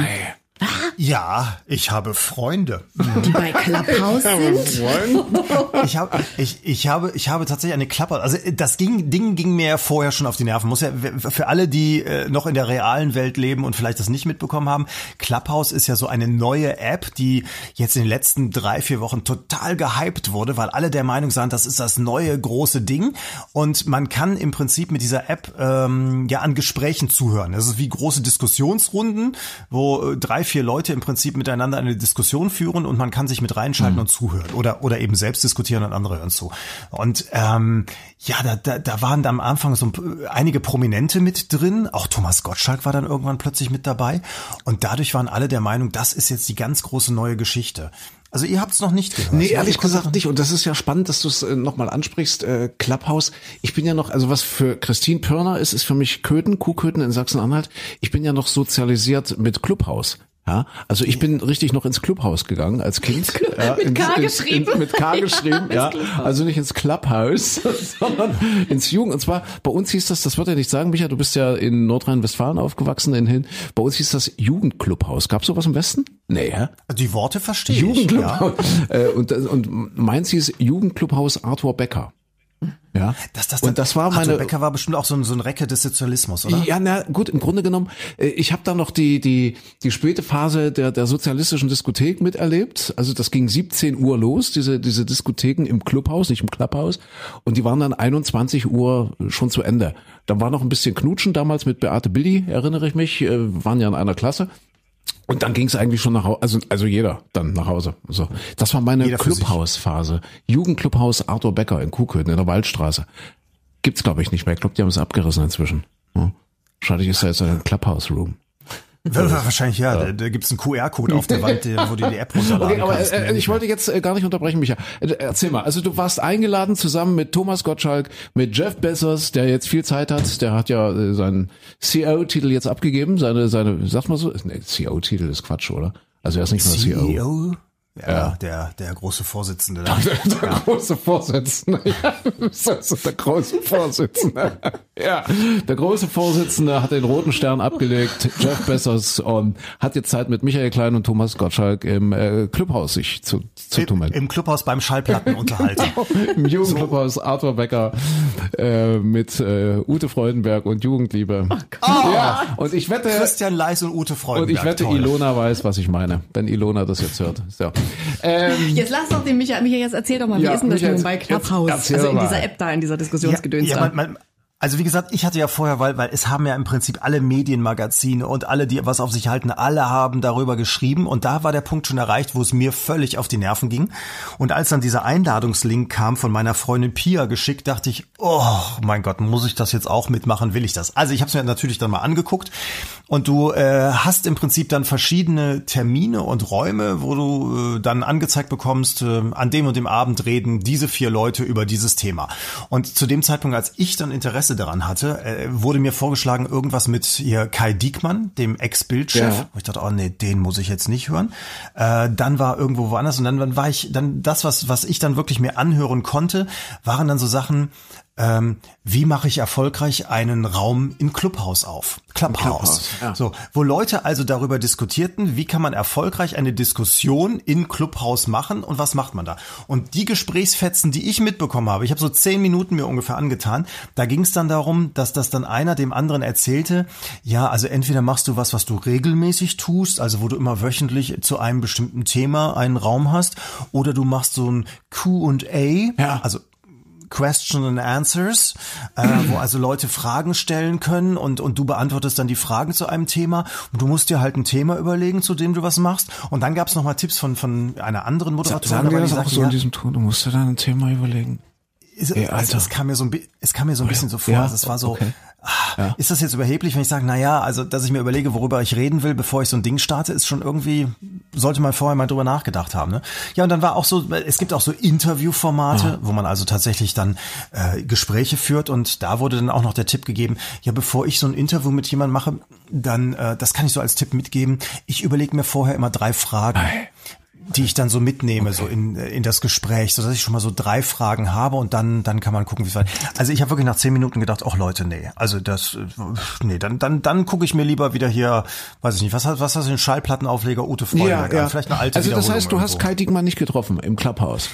Ja, ich habe Freunde. Die bei Clubhouse sind? Ich habe, ich, ich habe, ich habe tatsächlich eine Klappe. Also das ging, Ding ging mir ja vorher schon auf die Nerven. Muss ja für alle, die äh, noch in der realen Welt leben und vielleicht das nicht mitbekommen haben. Clubhouse ist ja so eine neue App, die jetzt in den letzten drei, vier Wochen total gehypt wurde, weil alle der Meinung sind, das ist das neue große Ding und man kann im Prinzip mit dieser App ähm, ja an Gesprächen zuhören. Das ist wie große Diskussionsrunden, wo äh, drei, vier Leute im Prinzip miteinander eine Diskussion führen und man kann sich mit reinschalten mhm. und zuhören oder oder eben selbst diskutieren und andere hören zu. Und ähm, ja, da, da, da waren da am Anfang so einige Prominente mit drin. Auch Thomas Gottschalk war dann irgendwann plötzlich mit dabei. Und dadurch waren alle der Meinung, das ist jetzt die ganz große neue Geschichte. Also ihr habt es noch nicht gehört. Nee, ehrlich gesagt nicht. Und das ist ja spannend, dass du es äh, nochmal ansprichst. Äh, Clubhouse. Ich bin ja noch, also was für Christine Pörner ist, ist für mich Köthen, Kuhköthen in Sachsen-Anhalt. Ich bin ja noch sozialisiert mit Clubhouse. Ja, also ich bin richtig noch ins Clubhaus gegangen als Kind. Ja, mit K ins, geschrieben. In, mit K geschrieben, ja. ja. Also nicht ins Clubhaus, sondern ins Jugend. Und zwar bei uns hieß das, das wird ja nicht sagen, Micha, du bist ja in Nordrhein-Westfalen aufgewachsen, in Hin. Bei uns hieß das Jugendclubhaus. Gab's sowas im Westen? Nee, ja? Die Worte verstehe ich. Jugendclubhaus. Ja. Äh, und, und meins hieß Jugendclubhaus Arthur Becker. Ja. Das, das, und das war meine. Arthur Becker war bestimmt auch so ein, so ein Recke des Sozialismus, oder? Ja, na gut, im Grunde genommen, äh, ich habe da noch die, die, die späte Phase der, der sozialistischen Diskothek miterlebt. Also das ging 17 Uhr los, diese, diese Diskotheken im Clubhaus, nicht im Clubhaus. Und die waren dann 21 Uhr schon zu Ende. Da war noch ein bisschen Knutschen damals mit Beate Billy, erinnere ich mich, äh, waren ja in einer Klasse. Und dann ging es eigentlich schon nach Hause, also, also jeder dann nach Hause. So. Das war meine Clubhausphase. Jugendclubhaus Arthur Becker in Kuhköthen in der Waldstraße. Gibt's glaube ich nicht mehr. Ich glaube, die haben es abgerissen inzwischen. Ja. Wahrscheinlich ist da jetzt ein Clubhouse Room. Wahrscheinlich ja. Da, da gibt's einen QR-Code auf der Wand, wo du die App runterladen okay, aber, kannst. Äh, ich wollte jetzt äh, gar nicht unterbrechen, Micha. Äh, erzähl mal. Also du warst eingeladen zusammen mit Thomas Gottschalk, mit Jeff Bezos, der jetzt viel Zeit hat. Der hat ja äh, seinen CEO-Titel jetzt abgegeben. Seine, seine, sag mal so, nee, CEO-Titel ist Quatsch, oder? Also er ist nicht nur CEO. CEO? Ja, ja, der, der große Vorsitzende. Der, der ja. große Vorsitzende. Ja, der große Vorsitzende. Ja, der große Vorsitzende hat den roten Stern abgelegt, Jeff Bezos, und hat jetzt Zeit mit Michael Klein und Thomas Gottschalk im äh, Clubhaus sich zu, zu tummeln. Im Clubhaus beim Schallplatten unterhalten. genau, Im Jugendclubhaus so. Arthur Becker äh, mit äh, Ute Freudenberg und Jugendliebe. Oh, ja, und ich wette... Christian Leis und Ute Freudenberg. Und ich wette, Toll. Ilona weiß, was ich meine, wenn Ilona das jetzt hört. So. Ähm, jetzt lass doch den Michael, Michael jetzt erzähl doch mal, wie ja, ist denn das Michael, nun bei Clubhouse? Also in dieser App da, in dieser Diskussionsgedöns ja, ja, man, man, also wie gesagt, ich hatte ja vorher, weil, weil es haben ja im Prinzip alle Medienmagazine und alle, die was auf sich halten, alle haben darüber geschrieben und da war der Punkt schon erreicht, wo es mir völlig auf die Nerven ging. Und als dann dieser Einladungslink kam von meiner Freundin Pia geschickt, dachte ich, oh mein Gott, muss ich das jetzt auch mitmachen? Will ich das? Also ich habe es mir natürlich dann mal angeguckt und du äh, hast im Prinzip dann verschiedene Termine und Räume, wo du äh, dann angezeigt bekommst, äh, an dem und dem Abend reden diese vier Leute über dieses Thema. Und zu dem Zeitpunkt, als ich dann Interesse Interesse daran hatte, äh, wurde mir vorgeschlagen, irgendwas mit hier Kai Diekmann, dem Ex-Bildchef. Ja. ich dachte, oh nee, den muss ich jetzt nicht hören. Äh, dann war irgendwo woanders und dann, dann war ich, dann das, was, was ich dann wirklich mir anhören konnte, waren dann so Sachen, ähm, wie mache ich erfolgreich einen Raum im Clubhaus auf? Clubhouse. Clubhouse ja. So, wo Leute also darüber diskutierten, wie kann man erfolgreich eine Diskussion in Clubhouse machen und was macht man da? Und die Gesprächsfetzen, die ich mitbekommen habe, ich habe so zehn Minuten mir ungefähr angetan, da ging es dann darum, dass das dann einer dem anderen erzählte, ja, also entweder machst du was, was du regelmäßig tust, also wo du immer wöchentlich zu einem bestimmten Thema einen Raum hast, oder du machst so ein Q&A, ja. also Question and Answers, äh, wo also Leute Fragen stellen können und, und du beantwortest dann die Fragen zu einem Thema und du musst dir halt ein Thema überlegen, zu dem du was machst. Und dann gab es nochmal Tipps von, von einer anderen Moderatorin. Sagen wir das auch so ja, in diesem Ton, du musst dir dann ein Thema überlegen. Es, Ey, also, es kam mir so ein, es kam mir so ein bisschen so vor. Ja, also es war so, okay. Ja. Ist das jetzt überheblich, wenn ich sage, na ja, also dass ich mir überlege, worüber ich reden will, bevor ich so ein Ding starte, ist schon irgendwie sollte man vorher mal drüber nachgedacht haben. Ne? Ja, und dann war auch so, es gibt auch so Interviewformate, ja. wo man also tatsächlich dann äh, Gespräche führt und da wurde dann auch noch der Tipp gegeben, ja, bevor ich so ein Interview mit jemandem mache, dann äh, das kann ich so als Tipp mitgeben. Ich überlege mir vorher immer drei Fragen. Ei die ich dann so mitnehme, so in, in das Gespräch, so dass ich schon mal so drei Fragen habe und dann, dann kann man gucken, wie es weiter. Also ich habe wirklich nach zehn Minuten gedacht, ach Leute, nee, also das, äh, nee, dann, dann, dann gucke ich mir lieber wieder hier, weiß ich nicht, was hat, was hast du den Schallplattenaufleger Ute Freudenberg an? Vielleicht eine alte Also das heißt, du Wiederholung hast irgendwo. Kai Diekmann nicht getroffen im Clubhouse.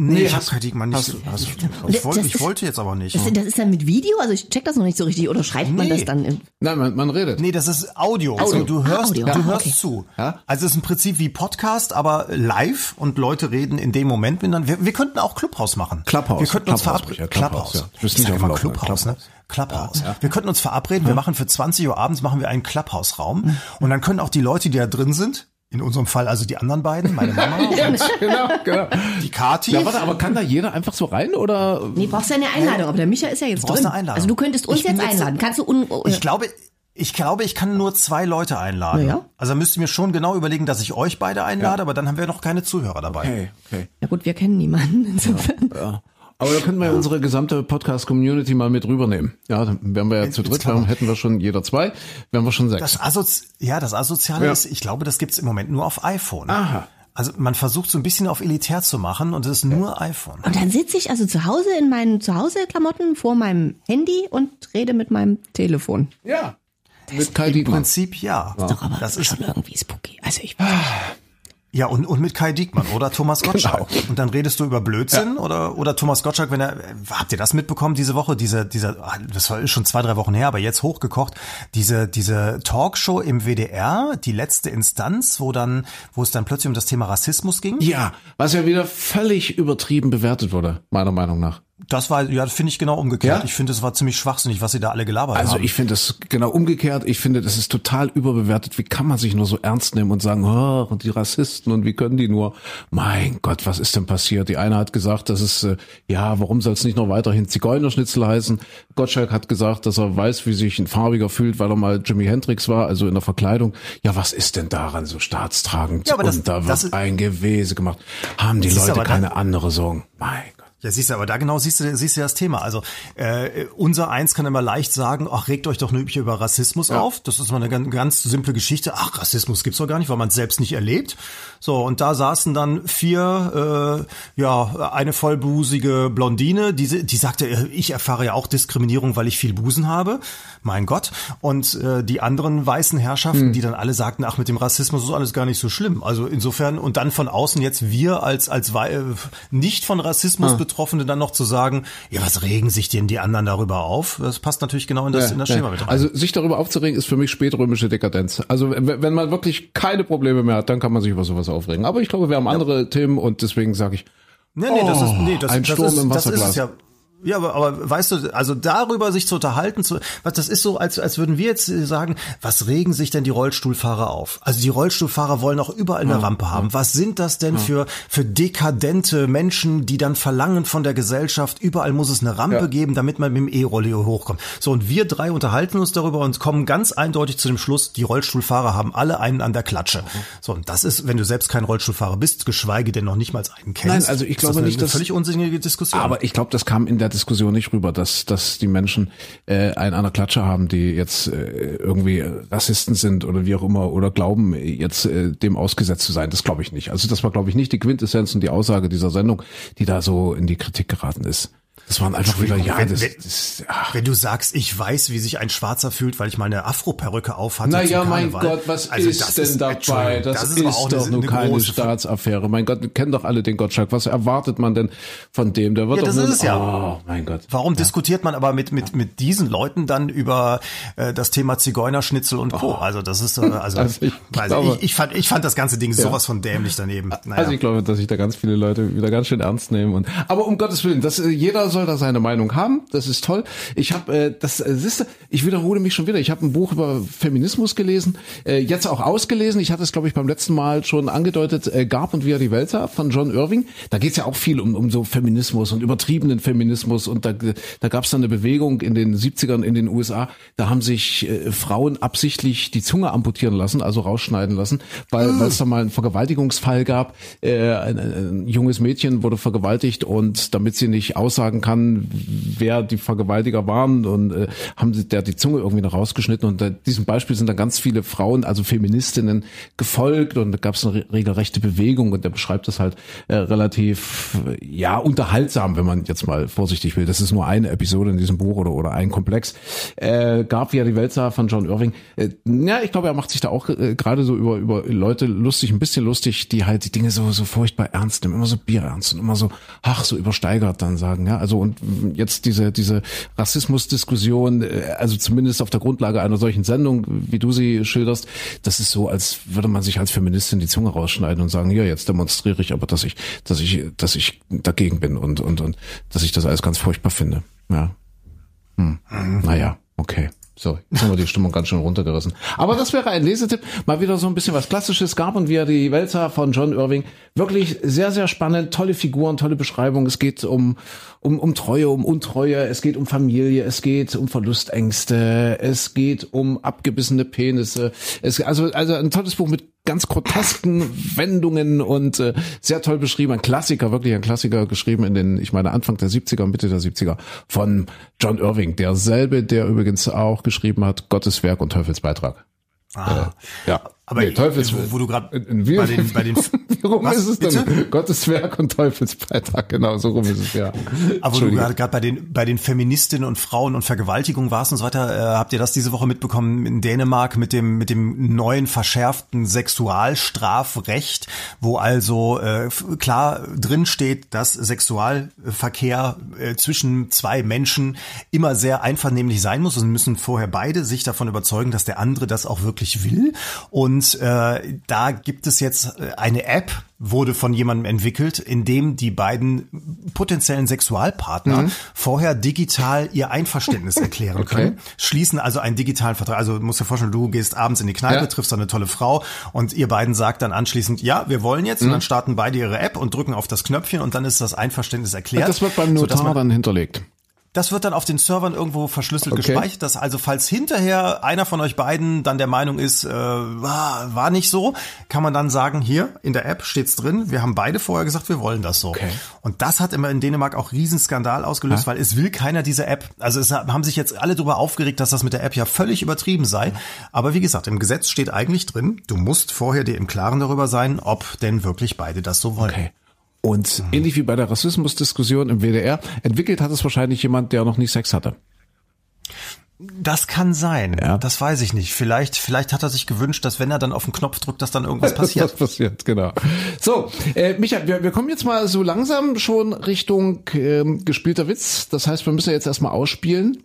Nee, Nee, ich habe hast- Kai Diekmann nicht. hast- also, Das ich, wollte, ich ist- wollte jetzt aber nicht. Das, das ist dann mit Video? Also ich check das noch nicht so richtig. Oder schreibt man Nee. das dann? In, Nein, man, man redet. Nee, das ist Audio. Also du Ah, hörst, Audio. du Ah, hörst okay. zu. Ja. Also es ist im Prinzip wie Podcast, aber live und Leute reden in dem Moment miteinander. Wir, wir könnten auch Clubhouse machen. Clubhouse. Wir könnten uns Clubhouse, verabreden. ja, Clubhouse, ja. Du Ich nicht immer. Clubhouse, ne? Clubhouse. Wir könnten uns verabreden. Wir machen für 20 Uhr abends machen wir einen Clubhouse-Raum und dann können auch die Leute, die da drin sind, in unserem Fall also die anderen beiden, meine Mama und genau, genau. die Kati. Ja, warte, aber kann da jeder einfach so rein oder? nee, brauchst du eine Einladung. Aber der Micha ist ja jetzt Du brauchst drin. eine Einladung. Also du könntest uns jetzt jetzt- einladen. Kannst du un Ich glaube, ich glaube, ich kann nur zwei Leute einladen. Ja. Also müsst ihr mir schon genau überlegen, dass ich euch beide einlade, aber dann haben wir noch keine Zuhörer dabei. Okay, okay. Ja gut, wir kennen niemanden. Insofern. Ja. Aber da könnten wir unsere gesamte Podcast-Community mal mit rübernehmen. Ja, dann wären wir ja zu dritt, dann hätten wir schon jeder zwei, wären wir schon sechs. Das Asozi ja, das Asoziale Ja. ist, ich glaube, das gibt's im Moment nur auf iPhone. Aha. Also man versucht so ein bisschen auf elitär zu machen und es ist nur iPhone. Und dann sitze ich also zu Hause in meinen Zuhause-Klamotten vor meinem Handy und rede mit meinem Telefon. ja. Mit Kai Im. Prinzip ja. Doch aber Das ist schon irgendwie spooky. Also ich ja und, und mit Kai Diekmann oder Thomas Gottschalk. Genau. Und dann redest du über Blödsinn oder oder Thomas Gottschalk, wenn er habt ihr das mitbekommen diese Woche? Diese dieser das war schon zwei drei Wochen her, aber jetzt hochgekocht. Diese diese Talkshow im WDR, die letzte Instanz, wo dann wo es dann plötzlich um das Thema Rassismus ging. Ja, was ja wieder völlig übertrieben bewertet wurde, meiner Meinung nach. Das war, ja, das finde ich genau umgekehrt. Ja? Ich finde, es war ziemlich schwachsinnig, was sie da alle gelabert Also haben. ich finde das genau umgekehrt. Ich finde, das ist total überbewertet. Wie kann man sich nur so ernst nehmen und sagen, oh, die Rassisten und wie können die nur? Mein Gott, was ist denn passiert? Die eine hat gesagt, dass es, äh, ja, warum soll es nicht noch weiterhin Zigeunerschnitzel heißen? Gottschalk hat gesagt, dass er weiß, wie sich ein Farbiger fühlt, weil er mal Jimi Hendrix war, also in der Verkleidung. Ja, was ist denn daran so staatstragend? Ja, aber das- und da wird ein Gewese gemacht. Haben die Leute keine andere Sorgen? Mein Gott. Ja, siehst du, aber da genau siehst du, siehst du das Thema. Also äh, unser Eins kann immer leicht sagen, ach, regt euch doch nur über Rassismus auf. Das ist mal eine ganz, ganz simple Geschichte. Ach, Rassismus gibt's doch gar nicht, weil man es selbst nicht erlebt. So, und da saßen dann vier, äh, ja, eine vollbusige Blondine, die, die sagte, äh, ich erfahre ja auch Diskriminierung, weil ich viel Busen habe. Mein Gott. Und äh, die anderen weißen Herrschaften, die dann alle sagten, ach, mit dem Rassismus ist alles gar nicht so schlimm. Also insofern, und dann von außen jetzt wir als, als äh, nicht von Rassismus Betroffene dann noch zu sagen, ja, was regen sich denn die anderen darüber auf? Das passt natürlich genau in das, in das Ja, Schema ja. mit rein. Also sich darüber aufzuregen, ist für mich spätrömische Dekadenz. Also wenn man wirklich keine Probleme mehr hat, dann kann man sich über sowas aufregen. Aber ich glaube, wir haben andere Themen und deswegen sage ich, Nee, nee, das ist, nee, das, ein das, Sturm ist, im das ist ja. Ja, aber, aber weißt du, also darüber sich zu unterhalten, zu, was das ist so, als, als würden wir jetzt sagen, was regen sich denn die Rollstuhlfahrer auf? Also die Rollstuhlfahrer wollen auch überall eine Rampe haben. Was sind das denn für, für dekadente Menschen, die dann verlangen von der Gesellschaft, überall muss es eine Rampe Ja. geben, damit man mit dem E-Rolli hochkommt. So, und wir drei unterhalten uns darüber und kommen ganz eindeutig zu dem Schluss, die Rollstuhlfahrer haben alle einen an der Klatsche. So, und das ist, wenn du selbst kein Rollstuhlfahrer bist, geschweige denn noch nicht mal einen kennst. Nein, also ich das glaube eine, nicht, dass- völlig unsinnige Diskussion. aber ich glaube, das kam in der Diskussion nicht rüber, dass dass die Menschen äh, einen an der Klatsche haben, die jetzt äh, irgendwie Rassisten sind oder wie auch immer oder glauben jetzt äh, dem ausgesetzt zu sein. Das glaube ich nicht. Also das war glaube ich nicht die Quintessenz und die Aussage dieser Sendung, die da so in die Kritik geraten ist. Das waren einfach wieder ja, wenn, das, wenn, das ach, wenn du sagst, ich weiß, wie sich ein Schwarzer fühlt, weil ich meine Afro-Perücke auf hatte. Na zum ja, mein. Gott, was Also ist das denn dabei? Entschuldigung, Das, ist, auch doch eine- nur eine keine große- Staatsaffäre. Mein Gott, wir kennen doch alle den Gottschalk. Was erwartet man denn von dem? Der wird Ja, doch das nun, ist es ja. Oh, mein Gott. Warum diskutiert man aber mit, mit, mit diesen Leuten dann über äh, das Thema Zigeunerschnitzel und Co.? Also das ist, äh, also, Also ich weiß glaube- ich, ich, fand, ich fand das ganze Ding sowas von dämlich daneben. Naja. Also ich glaube, dass sich da ganz viele Leute wieder ganz schön ernst nehmen. Und aber um Gottes Willen, das, äh, jeder soll da seine Meinung haben. Das ist toll. Ich habe äh, das, äh, siehste, ich wiederhole mich schon wieder. Ich habe ein Buch über Feminismus gelesen, äh, jetzt auch ausgelesen. Ich hatte es, glaube ich, beim letzten Mal schon angedeutet. Äh, Gab und er die Welt von John Irving. Da geht's ja auch viel um, um so Feminismus und übertriebenen Feminismus. Und da, da gab es dann eine Bewegung in den 70ern in den USA. Da haben sich äh, Frauen absichtlich die Zunge amputieren lassen, also rausschneiden lassen, weil weil es da mal einen Vergewaltigungsfall gab. Äh, ein, ein junges Mädchen wurde vergewaltigt und damit sie nicht aussagen sagen kann, wer die Vergewaltiger waren und äh, haben sie der die Zunge irgendwie noch rausgeschnitten und äh, diesem Beispiel sind dann ganz viele Frauen, also Feministinnen gefolgt und da gab es eine regelrechte Bewegung und der beschreibt das halt äh, relativ ja unterhaltsam, wenn man jetzt mal vorsichtig will. Das ist nur eine Episode in diesem Buch oder oder ein Komplex. Äh, gab ja die Welt sah von John Irving. Äh, ja, ich glaube, er macht sich da auch äh, gerade so über über Leute lustig, ein bisschen lustig, die halt die Dinge so so furchtbar ernst nehmen, immer so bierernst und immer so ach so übersteigert dann sagen, ja. Also und jetzt diese diese Rassismusdiskussion, äh, also zumindest auf der Grundlage einer solchen Sendung, wie du sie schilderst, das ist so, als würde man sich als Feministin die Zunge rausschneiden und sagen, ja, jetzt demonstriere ich aber, dass ich, dass ich, dass ich dagegen bin und und und dass ich das alles ganz furchtbar finde. Ja. Hm. Naja, okay. So, jetzt haben wir die Stimmung ganz schön runtergerissen. Aber das wäre ein Lesetipp. Mal wieder so ein bisschen was Klassisches gab und wir die Welt von John Irving. Wirklich sehr, sehr spannend. Tolle Figuren, tolle Beschreibung. Es geht um, um, um Treue, um Untreue. Es geht um Familie. Es geht um Verlustängste. Es geht um abgebissene Penisse. Es, also, also ein tolles Buch mit ganz grotesken Wendungen und äh, sehr toll beschrieben. Ein Klassiker, wirklich ein Klassiker geschrieben in den, ich meine, Anfang der 70er, Mitte der 70er von John Irving. Derselbe, der übrigens auch geschrieben hat, Gottes Werk und Teufelsbeitrag. Ah. Äh, ja. Aber nee, Teufels, wo, wo du gerade bei den, bei den Warum Was, ist es denn? bitte? Gottes Werk und Teufelsbeitrag, genau, so rum ist es, ja. Aber wo du gerade bei den bei den Feministinnen und Frauen und Vergewaltigung warst und so weiter, äh, habt ihr das diese Woche mitbekommen in Dänemark mit dem mit dem neuen verschärften Sexualstrafrecht, wo also äh, klar drin steht, dass Sexualverkehr äh, zwischen zwei Menschen immer sehr einvernehmlich sein muss und müssen vorher beide sich davon überzeugen, dass der andere das auch wirklich will und äh, da gibt es jetzt äh, eine App, wurde von jemandem entwickelt, in dem die beiden potenziellen Sexualpartner Mhm. vorher digital ihr Einverständnis erklären können, schließen also einen digitalen Vertrag. Also musst dir vorstellen, du gehst abends in die Kneipe, Ja. triffst da eine tolle Frau und ihr beiden sagt dann anschließend, ja, wir wollen jetzt Mhm. und dann starten beide ihre App und drücken auf das Knöpfchen und dann ist das Einverständnis erklärt. Das wird beim Notar man- dann hinterlegt. Das wird dann auf den Servern irgendwo verschlüsselt Okay. gespeichert, dass also falls hinterher einer von euch beiden dann der Meinung ist, äh, war, war nicht so, kann man dann sagen, hier in der App steht's drin, wir haben beide vorher gesagt, wir wollen das so. Okay. Und das hat immer in Dänemark auch Riesenskandal ausgelöst, weil es will keiner diese App. Also es haben sich jetzt alle darüber aufgeregt, dass das mit der App ja völlig übertrieben sei. Aber wie gesagt, im Gesetz steht eigentlich drin, du musst vorher dir im Klaren darüber sein, ob denn wirklich beide das so wollen. Okay. Und ähnlich wie bei der Rassismusdiskussion im WDR, entwickelt hat es wahrscheinlich jemand, der noch nie Sex hatte. Das kann sein. Ja. Das weiß ich nicht. Vielleicht, vielleicht hat er sich gewünscht, dass wenn er dann auf den Knopf drückt, dass dann irgendwas Was passiert. passiert, genau. So, äh, Micha, wir, wir kommen jetzt mal so langsam schon Richtung ähm, gespielter Witz. Das heißt, wir müssen jetzt erstmal ausspielen,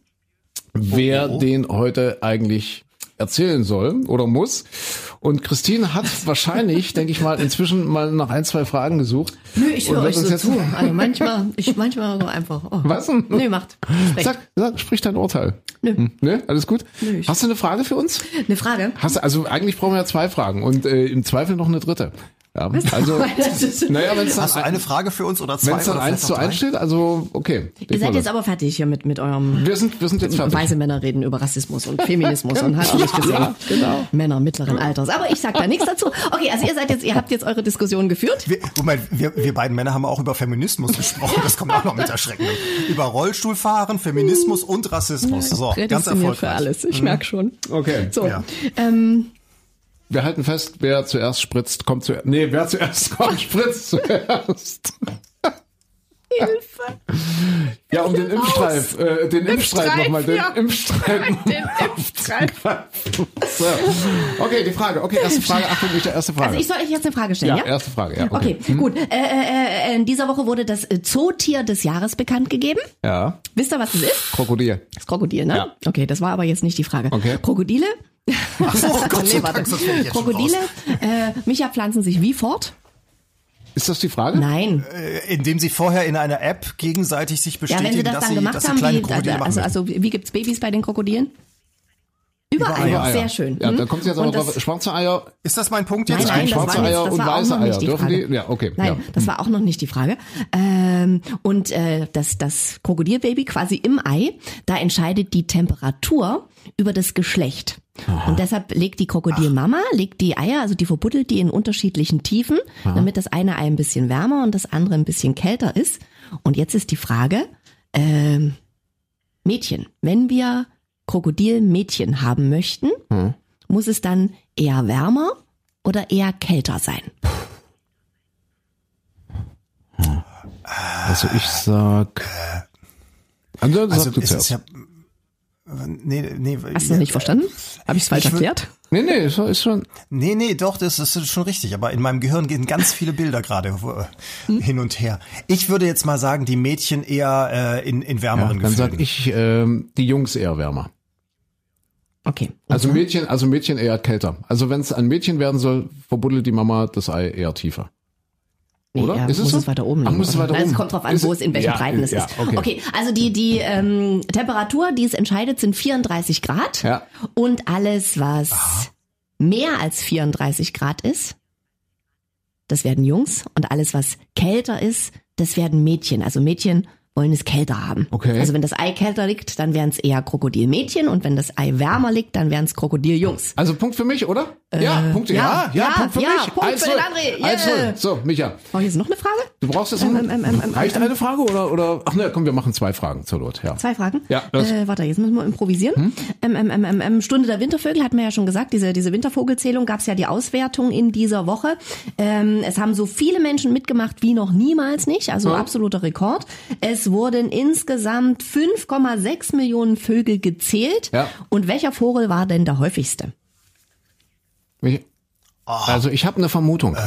wer Oh, oh. den heute eigentlich erzählen soll oder muss. Und Christine hat wahrscheinlich, denke ich mal, inzwischen mal nach ein, zwei Fragen gesucht. Nö, ich höre euch so jetzt- zu. Also manchmal, ich manchmal so einfach. Oh. Was? Nee, macht. Sag, sag, sprich dein Urteil. Nö. Hm, Ne? Alles gut? Nö, Hast du eine Frage für uns? Eine Frage. Hast du, also eigentlich brauchen wir ja zwei Fragen und äh, im Zweifel noch eine dritte. Ja, also, naja, wenn es dann, Hast du eine Frage für uns oder zwei? wenn es dann eins zu eins steht, also okay. Ihr seid jetzt aber fertig hier mit, mit eurem wir sind, wir sind jetzt fertig. Weise Männer reden über Rassismus und Feminismus und hast du nicht gesehen. Ja, genau. Männer mittleren Alters. Aber ich sag da nichts dazu. Okay, also ihr seid jetzt, ihr habt jetzt eure Diskussion geführt. Wir, Moment, wir, wir beiden Männer haben auch über Feminismus gesprochen. Das kommt auch noch mit erschreckend. Über Rollstuhlfahren, Feminismus und Rassismus. So, ganz erfolgreich. für alles. Ich merk schon. Okay. So. Ja. Ähm, Wir halten fest, wer zuerst spritzt, kommt zuerst. Nee, wer zuerst kommt, spritzt zuerst. Hilfe. Ja, um den Impfstreif, äh, den Impfstreif Impfstreif, nochmal, den ja. Impfstreif. Den Impfstreif. so. Okay, die Frage. Okay, erste Frage. Achtung, die erste Frage. Also ich soll euch jetzt eine Frage stellen, ja, ja? erste Frage. Ja, Okay, okay. gut. Äh, äh, äh, in dieser Woche wurde das äh, Zootier des Jahres bekannt gegeben. Ja, Wisst ihr, was das ist? Krokodil. Das Krokodil, ne? Ja. Okay, das war aber jetzt nicht die Frage. Okay. Krokodile? Ach so, oh Gott nee, warte. Dank, Krokodile, äh, Micha pflanzen sich wie fort? Ist das die Frage? Nein. Äh, Indem sie vorher in einer App gegenseitig sich Ja, bestätigen, wenn sie das dass, dann sie, gemacht dass sie haben, kleine wie, Krokodile also, machen. also wie gibt's Babys bei den Krokodilen? Überall, Ja, ja. sehr schön. Ja, Hm? dann kommt jetzt aber das- drauf, schwarze Eier. ist das mein Punkt jetzt? Nein, nein, schwarze jetzt, Eier das und war auch weiße noch nicht Eier. die Dürfen Frage. die? Ja, okay, Nein, ja. das war auch noch nicht die Frage. Ähm, und äh, das, das Krokodilbaby quasi im Ei, da entscheidet die Temperatur über das Geschlecht. Und deshalb legt die Krokodilmama, legt die Eier, also die verbuddelt die in unterschiedlichen Tiefen, damit das eine Ei ein bisschen wärmer und das andere ein bisschen kälter ist. Und jetzt ist die Frage, Ähm, Mädchen. Wenn wir Krokodilmädchen haben möchten, Hm. muss es dann eher wärmer oder eher kälter sein? Also ich sag. Also, Also sag du es ist ja. Nee, nee, Hast du noch nicht verstanden? Habe ich es falsch erklärt? Nee, nee, ist, ist schon. Nee, nee, doch, das ist schon richtig. Aber in meinem Gehirn gehen ganz viele Bilder gerade äh, hin und her. Ich würde jetzt mal sagen, die Mädchen eher äh, in, in Ja, wärmeren dann sag ich, ähm, die Jungs eher wärmer. Okay. Also Mädchen, also Mädchen eher kälter. Also wenn es ein Mädchen werden soll, verbuddelt die Mama das Ei eher tiefer. Oder? Ja, Ist es muss so? es weiter oben liegen, muss es oder? weiter Nein, oben? Es kommt drauf an, Ist wo es- in welchen ja, Breiten es ja, ist. okay. also die, die ähm, Temperatur, die es entscheidet, sind 34 Grad. Ja. Und alles, was mehr als 34 Grad ist, das werden Jungs. Und alles, was kälter ist, das werden Mädchen. Also Mädchen wollen es kälter haben. Okay. Also wenn das Ei kälter liegt, dann wären es eher Krokodilmädchen. Und wenn das Ei wärmer liegt, dann wären es Krokodiljungs. Also Punkt für mich, oder? ja, Punkte, ja, ja, ja, Punkt für ja, mich. Punkt für den 1-0. André, yeah. 1-0. So, Micha, Oh, hier ist noch eine Frage? du brauchst jetzt noch, Ähm, ähm, ähm, ähm, reicht ähm, eine Frage oder, oder, ach ne, komm, wir machen zwei Fragen zur Not, ja. Zwei Fragen? Ja, Äh, warte, jetzt müssen wir improvisieren. Ähm, ähm, ähm, ähm, ähm, Stunde der Wintervögel hatten wir ja schon gesagt, diese, diese Wintervogelzählung gab es ja die Auswertung in dieser Woche. Ähm, es haben so viele Menschen mitgemacht wie noch niemals nicht, also Ja. absoluter Rekord. Es wurden insgesamt 5,6 Millionen Vögel gezählt. Ja. Und welcher Vogel war denn der häufigste? Micha, Also ich habe eine Vermutung.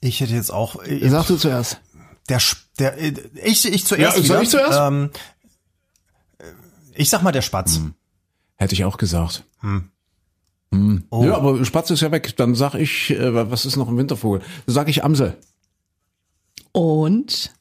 Ich hätte jetzt auch. Äh, Sag du zuerst. der, der, äh, ich, ich zuerst. Ja, soll ich zuerst? Ähm, äh, ich sag mal der Spatz. Hätte ich auch gesagt. Hm. Oh. Ja, aber Spatz ist ja weg. Dann sag ich, äh, was ist noch ein Wintervogel? Dann sag ich Amsel. Und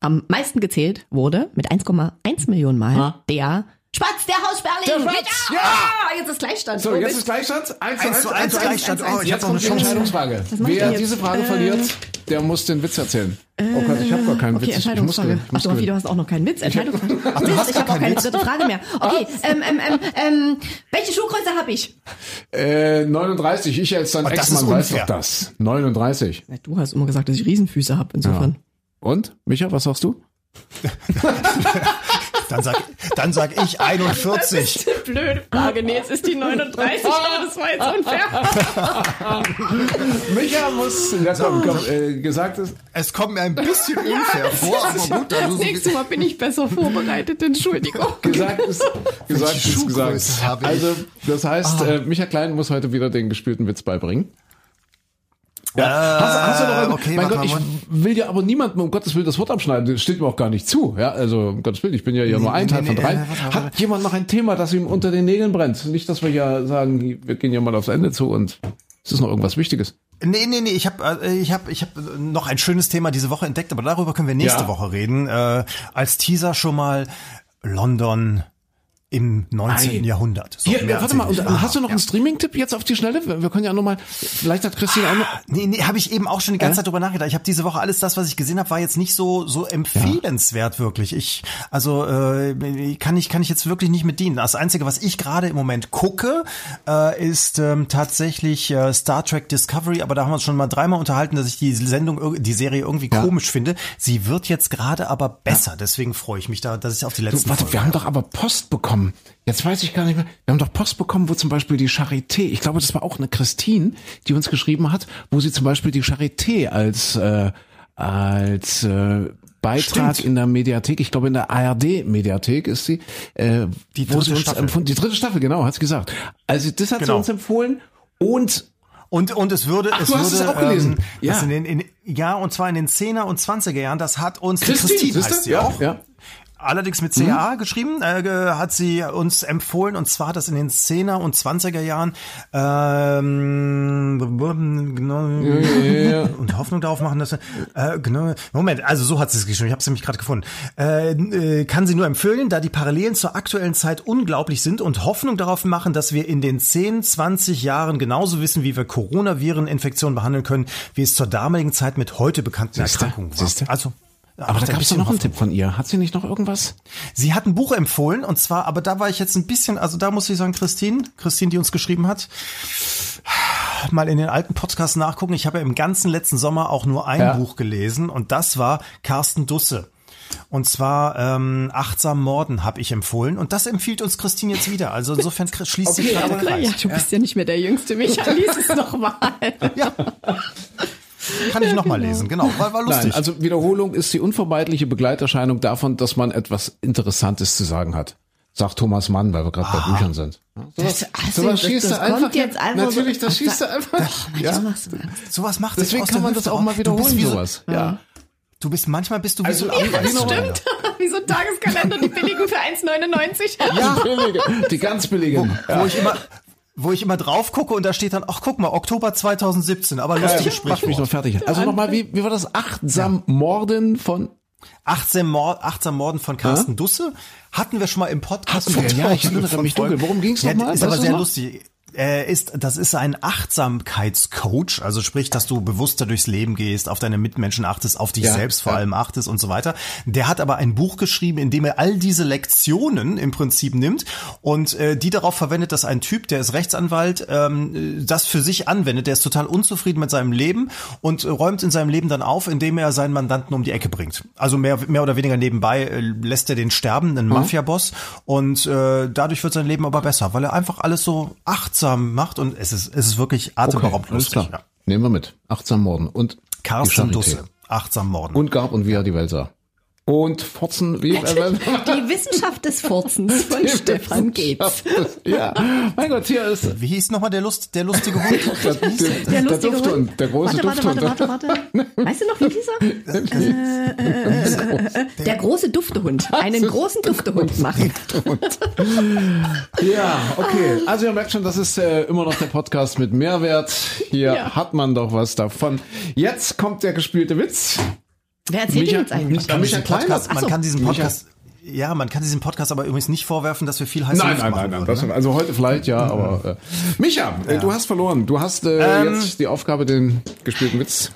am meisten gezählt wurde mit 1,1 Millionen Mal Ah. der Spatz, der Haussperling. Der Spatz, Mit- ja! Ah, jetzt ist Gleichstand. So, Oh, jetzt ist Gleichstand. 1 Eins zu eins, Gleichstand. Oh, ich Jetzt hab noch kommt die eine Chance. Entscheidungsfrage. mach ich Wer denn jetzt? diese Frage Äh, verliert, der muss den Witz erzählen. oh Gott, ich habe gar keinen Okay, Witz. Ich muss, Entscheidungsfrage. gewinnen. ich Ach muss du, Raffi, gewinnen. du hast auch noch keinen Witz. Entscheidungsfrage. du hast ich habe auch keine dritte Frage mehr. Okay, ähm, ähm, ähm, ähm, welche Schuhgröße habe ich? Äh, 39. Ich als dein Oh, Ex-Mann weiß doch das. 39. Du hast immer gesagt, dass ich Riesenfüße habe, insofern. Und? Micha, was sagst du? Dann sag, dann sag ich 41. Blöde Frage. Nee, es ist die 39, aber das war jetzt unfair. Micha muss, ja, komm, komm, äh, gesagt ist, Es kommt mir ein bisschen unfair vor, aber gut, da Das so nächste Mal bin ich besser vorbereitet, Entschuldigung. gesagt ist, gesagt ist gesagt. Also, das heißt, äh, Micha Klein muss heute wieder den gespielten Witz beibringen. Ja, hast, hast du noch einen, Äh, okay, mein Gott, ich will ja aber niemandem um Gottes Willen das Wort abschneiden. Das steht mir auch gar nicht zu. Ja, also um Gottes Willen, ich bin ja hier nur ein nee, Teil nee, von nee, drei. äh. Hat jemand noch ein Thema, das ihm unter den Nägeln brennt? Nicht, dass wir ja sagen, wir gehen ja mal aufs Ende zu und es ist noch irgendwas Wichtiges. Nee, nee, nee, ich habe ich hab, ich hab noch ein schönes Thema diese Woche entdeckt, aber darüber können wir nächste Ja. Woche reden. Äh, als Teaser schon mal London im 19. Ei. Jahrhundert. So, Hier, warte mal, und, hast du noch einen Streaming-Tipp jetzt auf die Schnelle? Wir, können ja nur mal, vielleicht hat Christine auch noch, Nee, nee, habe ich eben auch schon die ganze Zeit drüber nachgedacht. Ich habe diese Woche alles das, was ich gesehen habe, war jetzt nicht so so empfehlenswert wirklich. Ich also äh, kann ich kann ich jetzt wirklich nicht mit dienen. Das einzige, was ich gerade im Moment gucke, äh, ist ähm, tatsächlich äh, Star Trek Discovery, aber da haben wir uns schon mal dreimal unterhalten, dass ich die Sendung die Serie irgendwie Ja. komisch finde. Sie wird jetzt gerade aber besser, deswegen freue ich mich da, dass ich auf die Du, letzten warte, Folgen wir haben doch aber Post bekommen. Jetzt weiß ich gar nicht mehr. Wir haben doch Post bekommen, wo zum Beispiel die Charité, ich glaube, das war auch eine Christine, die uns geschrieben hat, wo sie zum Beispiel die Charité als, äh, als äh, Beitrag Stimmt. in der Mediathek, ich glaube in der ARD-Mediathek ist sie, äh, Die wo dritte sie uns Staffel. empfunden, die dritte Staffel, genau, hat sie gesagt. Also das hat sie Genau. uns empfohlen und Und, und es würde, Ach, es du hast würde, es auch gelesen. Ähm, Ja. in den, in, ja, und zwar in den 10er und 20er Jahren, das hat uns, Christine, Christine heißt sie Ja, auch. ja. Allerdings mit CA geschrieben, äh, hat sie uns empfohlen, und zwar hat das in den 10er und 20er Jahren, ähm, genau, ja. und Hoffnung darauf machen, dass, äh, genau, Moment, also so hat sie es geschrieben, ich habe es nämlich gerade gefunden. Äh, äh, kann sie nur empfehlen, da die Parallelen zur aktuellen Zeit unglaublich sind und Hoffnung darauf machen, dass wir in den 10, 20 Jahren genauso wissen, wie wir Coronaviren-Infektionen behandeln können, wie es zur damaligen Zeit mit heute bekannten Siehste? Erkrankungen war. Siehste? Also, aber da gab es noch einen. Tipp von ihr. Hat sie nicht noch irgendwas? Sie hat ein Buch empfohlen und zwar, aber da war ich jetzt ein bisschen, also da muss ich sagen, Christine, Christine, die uns geschrieben hat, mal in den alten Podcasts nachgucken. Ich habe ja im ganzen letzten Sommer auch nur ein Ja. Buch gelesen und das war Carsten Dusse. Und zwar ähm, achtsam Morden habe ich empfohlen und das empfiehlt uns Christine jetzt wieder. Also insofern schließt sich gerade der Kreis. Ja, du bist ja nicht mehr der Jüngste, Micha. Lies es noch mal. Ja. Kann ich noch mal lesen, genau, war, war lustig. Nein, also Wiederholung ist die unvermeidliche Begleiterscheinung davon, dass man etwas Interessantes zu sagen hat. Sagt Thomas Mann, weil wir gerade bei Büchern sind. Das, also, sowas das, schießt das du einfach. kommt jetzt einfach Natürlich, so, das schießt du einfach. Ach, Mensch, ja. du machst sowas macht Deswegen kann man das auch mal Du bist wiederholen, wie so, sowas. Ja. Du bist manchmal bist du wie Also, so ja, ein das Weißwein. Wie so ein Tageskalender, die billigen für 1,99. Ja, Die billige, die ganz billigen. wo ich immer wo ich immer drauf gucke und da steht dann, ach guck mal, Oktober 2017, aber lustiges Mach mich noch fertig. Also nochmal, wie, wie war das? Achtsam Morden von 18 Mord, 18 Morden von Carsten Dusse hatten wir schon mal im Podcast. Hatten wir, ja, ich erinnere mich dunkel. Worum ging's ja, nochmal? Ist aber sehr lustig. Äh, ist, das ist ein Achtsamkeitscoach, also sprich, dass du bewusster durchs Leben gehst, auf deine Mitmenschen achtest, auf dich Ja, selbst vor ja. allem achtest und so weiter. Der hat aber ein Buch geschrieben, in dem er all diese Lektionen im Prinzip nimmt und äh, die darauf verwendet, dass ein Typ, der ist Rechtsanwalt, ähm, das für sich anwendet. Der ist total unzufrieden mit seinem Leben und räumt in seinem Leben dann auf, indem er seinen Mandanten um die Ecke bringt. Also mehr, mehr oder weniger nebenbei äh, lässt er den sterben, einen Mafia-Boss und äh, dadurch wird sein Leben aber besser, weil er einfach alles so achtsam macht und es ist, es ist wirklich atemberaubend alles lustig. klar. Ja. Nehmen wir mit. Achtsam Morden. Und Carsten. Dusse, achtsam morden. Und Gab und wie er die Welt sah. Und Forzen, wie, äh, Die Wissenschaft des Furzens von Stefan Geetz. ja, mein Gott, hier ist Wie hieß nochmal der, Lust, der lustige Hund? der, der, der, lustige Dufthund, Hund. der große warte, warte, Dufthund. warte, warte, warte. Weißt du noch, wie dieser? Äh, äh, äh, äh, der große Duftehund. Einen großen Duftehund machen. Ja, okay. Also ihr merkt schon, das ist äh, immer noch der Podcast mit Mehrwert. Hier Ja. hat man doch was davon. Jetzt kommt der gespielte Witz. Wer erzählt Micha- jetzt eigentlich? Ja, Micha Podcast, hat- man so. kann diesen Micha- Podcast, ja, man kann diesen Podcast aber übrigens nicht vorwerfen, dass wir viel heiße Nein, Luft nein, machen nein, nein. ne? also heute vielleicht ja, aber äh, Micha, äh, du hast verloren. Du hast äh, Ähm. jetzt die Aufgabe, den gespielten Witz.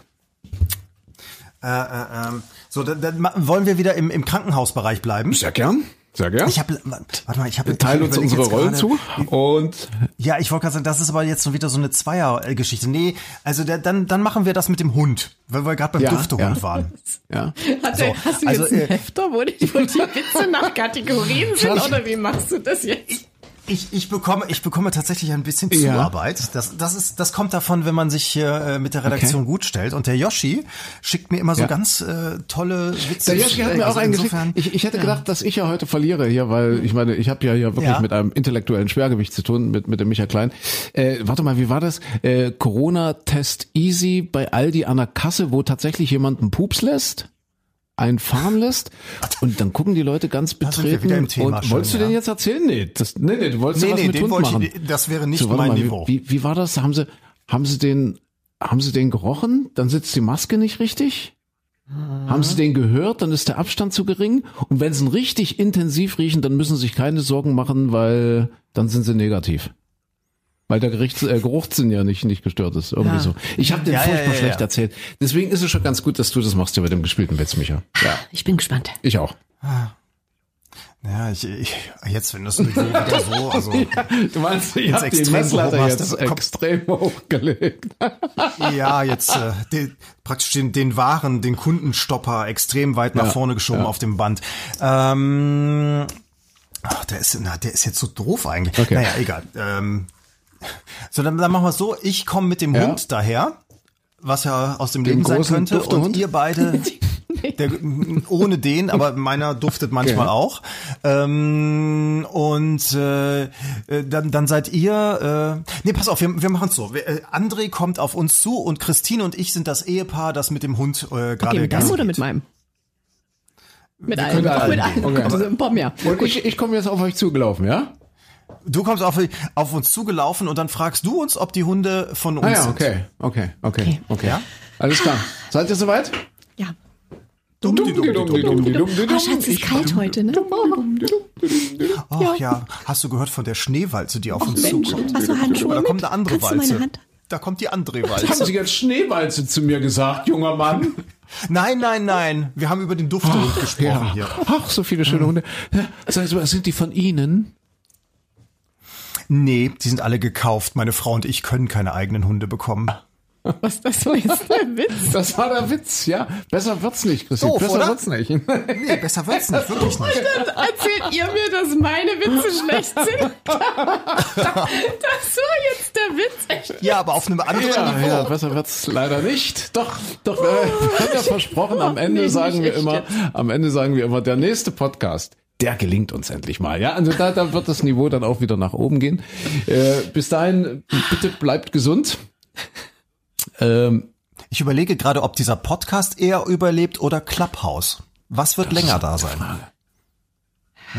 Äh, äh, ähm, so, dann, dann wollen wir wieder im, im Krankenhausbereich bleiben. Sehr gern. Sehr gern. Ich habe, warte mal, ich habe Teil uns unsere Rollen zu. Und Ja, ich wollte gerade sagen, das ist aber jetzt so wieder so eine Zweiergeschichte. Nee, also der, dann, dann machen wir das mit dem Hund, weil wir gerade beim Ja, Duftehund ja. waren. ja. Hat So, der, hast du also, jetzt einen äh, Hefter, wo die, wo die Witze nach Kategorien sind? Oder wie machst du das jetzt? Ich, ich bekomme, ich bekomme tatsächlich ein bisschen Ja. Zuarbeit. Das, das ist, das kommt davon, wenn man sich hier äh, mit der Redaktion Okay. gut stellt. Und der Yoshi schickt mir immer so Ja. ganz äh, tolle Witze. Der Joschke hat mir auch einen geschickt. Ich, ich hätte gedacht, dass ich ja heute verliere hier, weil ich meine, ich habe ja hier wirklich Ja. mit einem intellektuellen Schwergewicht zu tun, mit, mit dem Michael Klein. Äh, warte mal, wie war das? Äh, Corona-Test easy bei Aldi an der Kasse, wo tatsächlich jemand einen Pups lässt? Einen fahren lässt und dann gucken die Leute ganz betreten Thema und schon, wolltest du ja. den jetzt erzählen? Nee, das, nee, nee, du wolltest Nee, ja was nee, mit Hund machen. ich, das wäre nicht So, mein mal, Niveau. Wie, wie, wie war das? Haben sie, haben sie den, haben sie den gerochen? Dann sitzt die Maske nicht richtig? Haben sie den gehört? Dann ist der Abstand zu gering. Und wenn sie ihn richtig intensiv riechen, dann müssen sie sich keine Sorgen machen, weil dann sind sie negativ. Weil der Gerichts, äh, Geruchssinn ja nicht, nicht gestört ist. Irgendwie Ja. so. Ich habe den Ja, furchtbar ja, ja. schlecht erzählt. Deswegen ist es schon ganz gut, dass du das machst hier mit dem gespielten Witz, Micha. Ja, Ich bin gespannt. ich auch. Ja, ich, ich, jetzt, wenn das Niveau wieder so, also, Du meinst, ich habe die Extrem Messlatte jetzt das extrem hochgelegt. ja, jetzt äh, den, praktisch den, den Waren, den Kundenstopper extrem weit nach Ja, vorne geschoben ja. auf dem Band. Ähm, ach, der ist, na, der ist jetzt so doof eigentlich. Okay. Naja, egal. Ähm, so, dann, dann machen wir so, ich komme mit dem Ja. Hund daher, was ja aus dem Dem Leben sein könnte, und Duftehund? ihr beide der, ohne den, aber meiner duftet manchmal Okay. auch. Ähm, und äh, äh, dann, dann seid ihr. Äh, nee, pass auf, wir, wir machen es so. Wir, äh, André kommt auf uns zu und Christine und ich sind das Ehepaar, das mit dem Hund äh, gerade Okay, mit deinem oder mit meinem? Mit können allen. alle Mit allen. Okay. Also ein paar mehr. Und ich, ich komme jetzt auf euch zugelaufen, ja? Du kommst auf, auf uns zugelaufen und dann fragst du uns, ob die Hunde von uns Ah ja, sind. okay, okay, okay, Okay. okay. Ja? Alles klar. Seid ihr soweit? Ja. Dumm, dumm, dumm, dumm, dumm, dumm, Ah, Schatz, ist kalt heute, ne? Ach ja. hast du gehört von der Schneewalze, die auf uns Mensch, zukommt? hast du Handschuhe Aber da kommt eine andere Kannst du meine Walze. Hand? Da kommt die andere Haben Walze. Sie jetzt Schneewalze zu mir gesagt, junger Mann? Nein, nein, nein. Wir haben über den Duftehund gesprochen Ja. hier. Ach, so viele schöne Hunde. Ja, Sagen Sie mal, sind die von Ihnen? Nee, die sind alle gekauft. Meine Frau und ich können keine eigenen Hunde bekommen. Was das war jetzt der Witz? Das war der Witz, ja. Besser wird's nicht, Christi. Doof, Besser oder? wird's nicht. Nee, besser wird's nicht, wirklich nicht. Dann erzählt ihr mir, dass meine Witze schlecht sind. Das war jetzt der Witz. Echt. Ja, aber auf einem anderen Ja, Niveau. ja, besser wird's leider nicht. Doch, doch, äh, wir haben ja versprochen, am Ende nee, sagen wir immer, jetzt. am Ende sagen wir immer, der nächste Podcast, der gelingt uns endlich mal. Ja, also da, da wird das Niveau dann auch wieder nach oben gehen. Äh, bis dahin, bitte bleibt gesund. Ähm, Ich überlege gerade, ob dieser Podcast eher überlebt oder Clubhouse. Was wird länger da sein?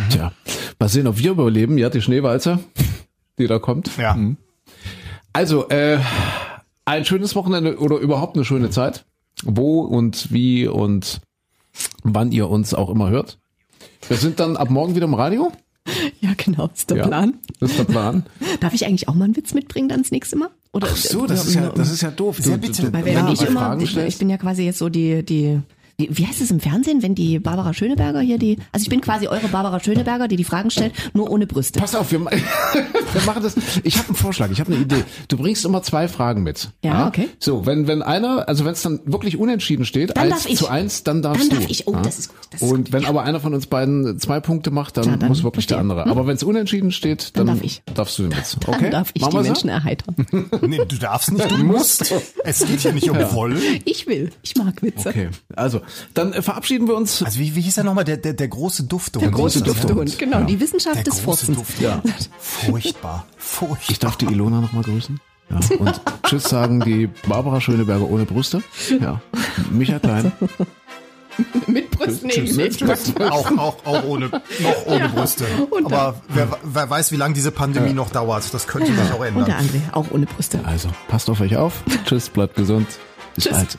Tja, mal sehen, ob wir überleben. Ja, die Schneewalze, die da kommt. Ja. Also, äh, ein schönes Wochenende oder überhaupt eine schöne Zeit. Wo und wie und wann ihr uns auch immer hört. Wir sind dann ab morgen wieder im Radio. Ja, genau, ist der Ja, Plan. Das ist der Plan. Darf ich eigentlich auch mal einen Witz mitbringen dann das nächste Mal? Oder, Ach so, das ist ja, das ist ja doof. Sehr bitte. Weil wenn ja, ich bei immer, ich, ich bin ja quasi jetzt so die, die, wie, wie heißt es im Fernsehen, wenn die Barbara Schöneberger hier die, also ich bin quasi eure Barbara Schöneberger, die die Fragen stellt, nur ohne Brüste. Pass auf, wir, wir machen das. Ich habe einen Vorschlag, ich habe eine Idee. Du bringst immer zwei Fragen mit. Ja, okay. So, wenn wenn einer, also wenn es dann wirklich unentschieden steht, Dann eins darf ich. zu eins, dann darfst Dann du. darf ich. Oh, das ist gut, das ist Und gut, wenn ja. aber einer von uns beiden zwei Punkte macht, dann, Ja, dann muss wirklich der verstehe. andere. Aber wenn es unentschieden steht, dann, Dann darf ich. darfst du den Witz. Dann Okay? darf ich Machen die wir so? Menschen erheitern. Nee, du darfst nicht, du musst. Es geht hier nicht um Wollen. Ich will. Ich mag Witze. Okay, also dann äh, verabschieden wir uns. Also wie, wie hieß er nochmal? Der, der, der große Duftehund. Der große ja? Duftehund. Genau, die Wissenschaft Der des große Furzens. Duft. Ja. Furchtbar. Furchtbar. Ich darf die Ilona noch mal grüßen. Ja, und Tschüss sagen die Barbara Schöneberger ohne Brüste. Ja, Micha Klein. Mit Brüsten eben nicht. auch, auch, auch ohne, noch ohne Brüste. Und Aber wer, wer weiß, wie lange diese Pandemie noch dauert. Das könnte sich auch Und der ändern. andere auch ohne Brüste. Also, passt auf euch auf. Tschüss, bleibt gesund. Bis Tschüss. bald.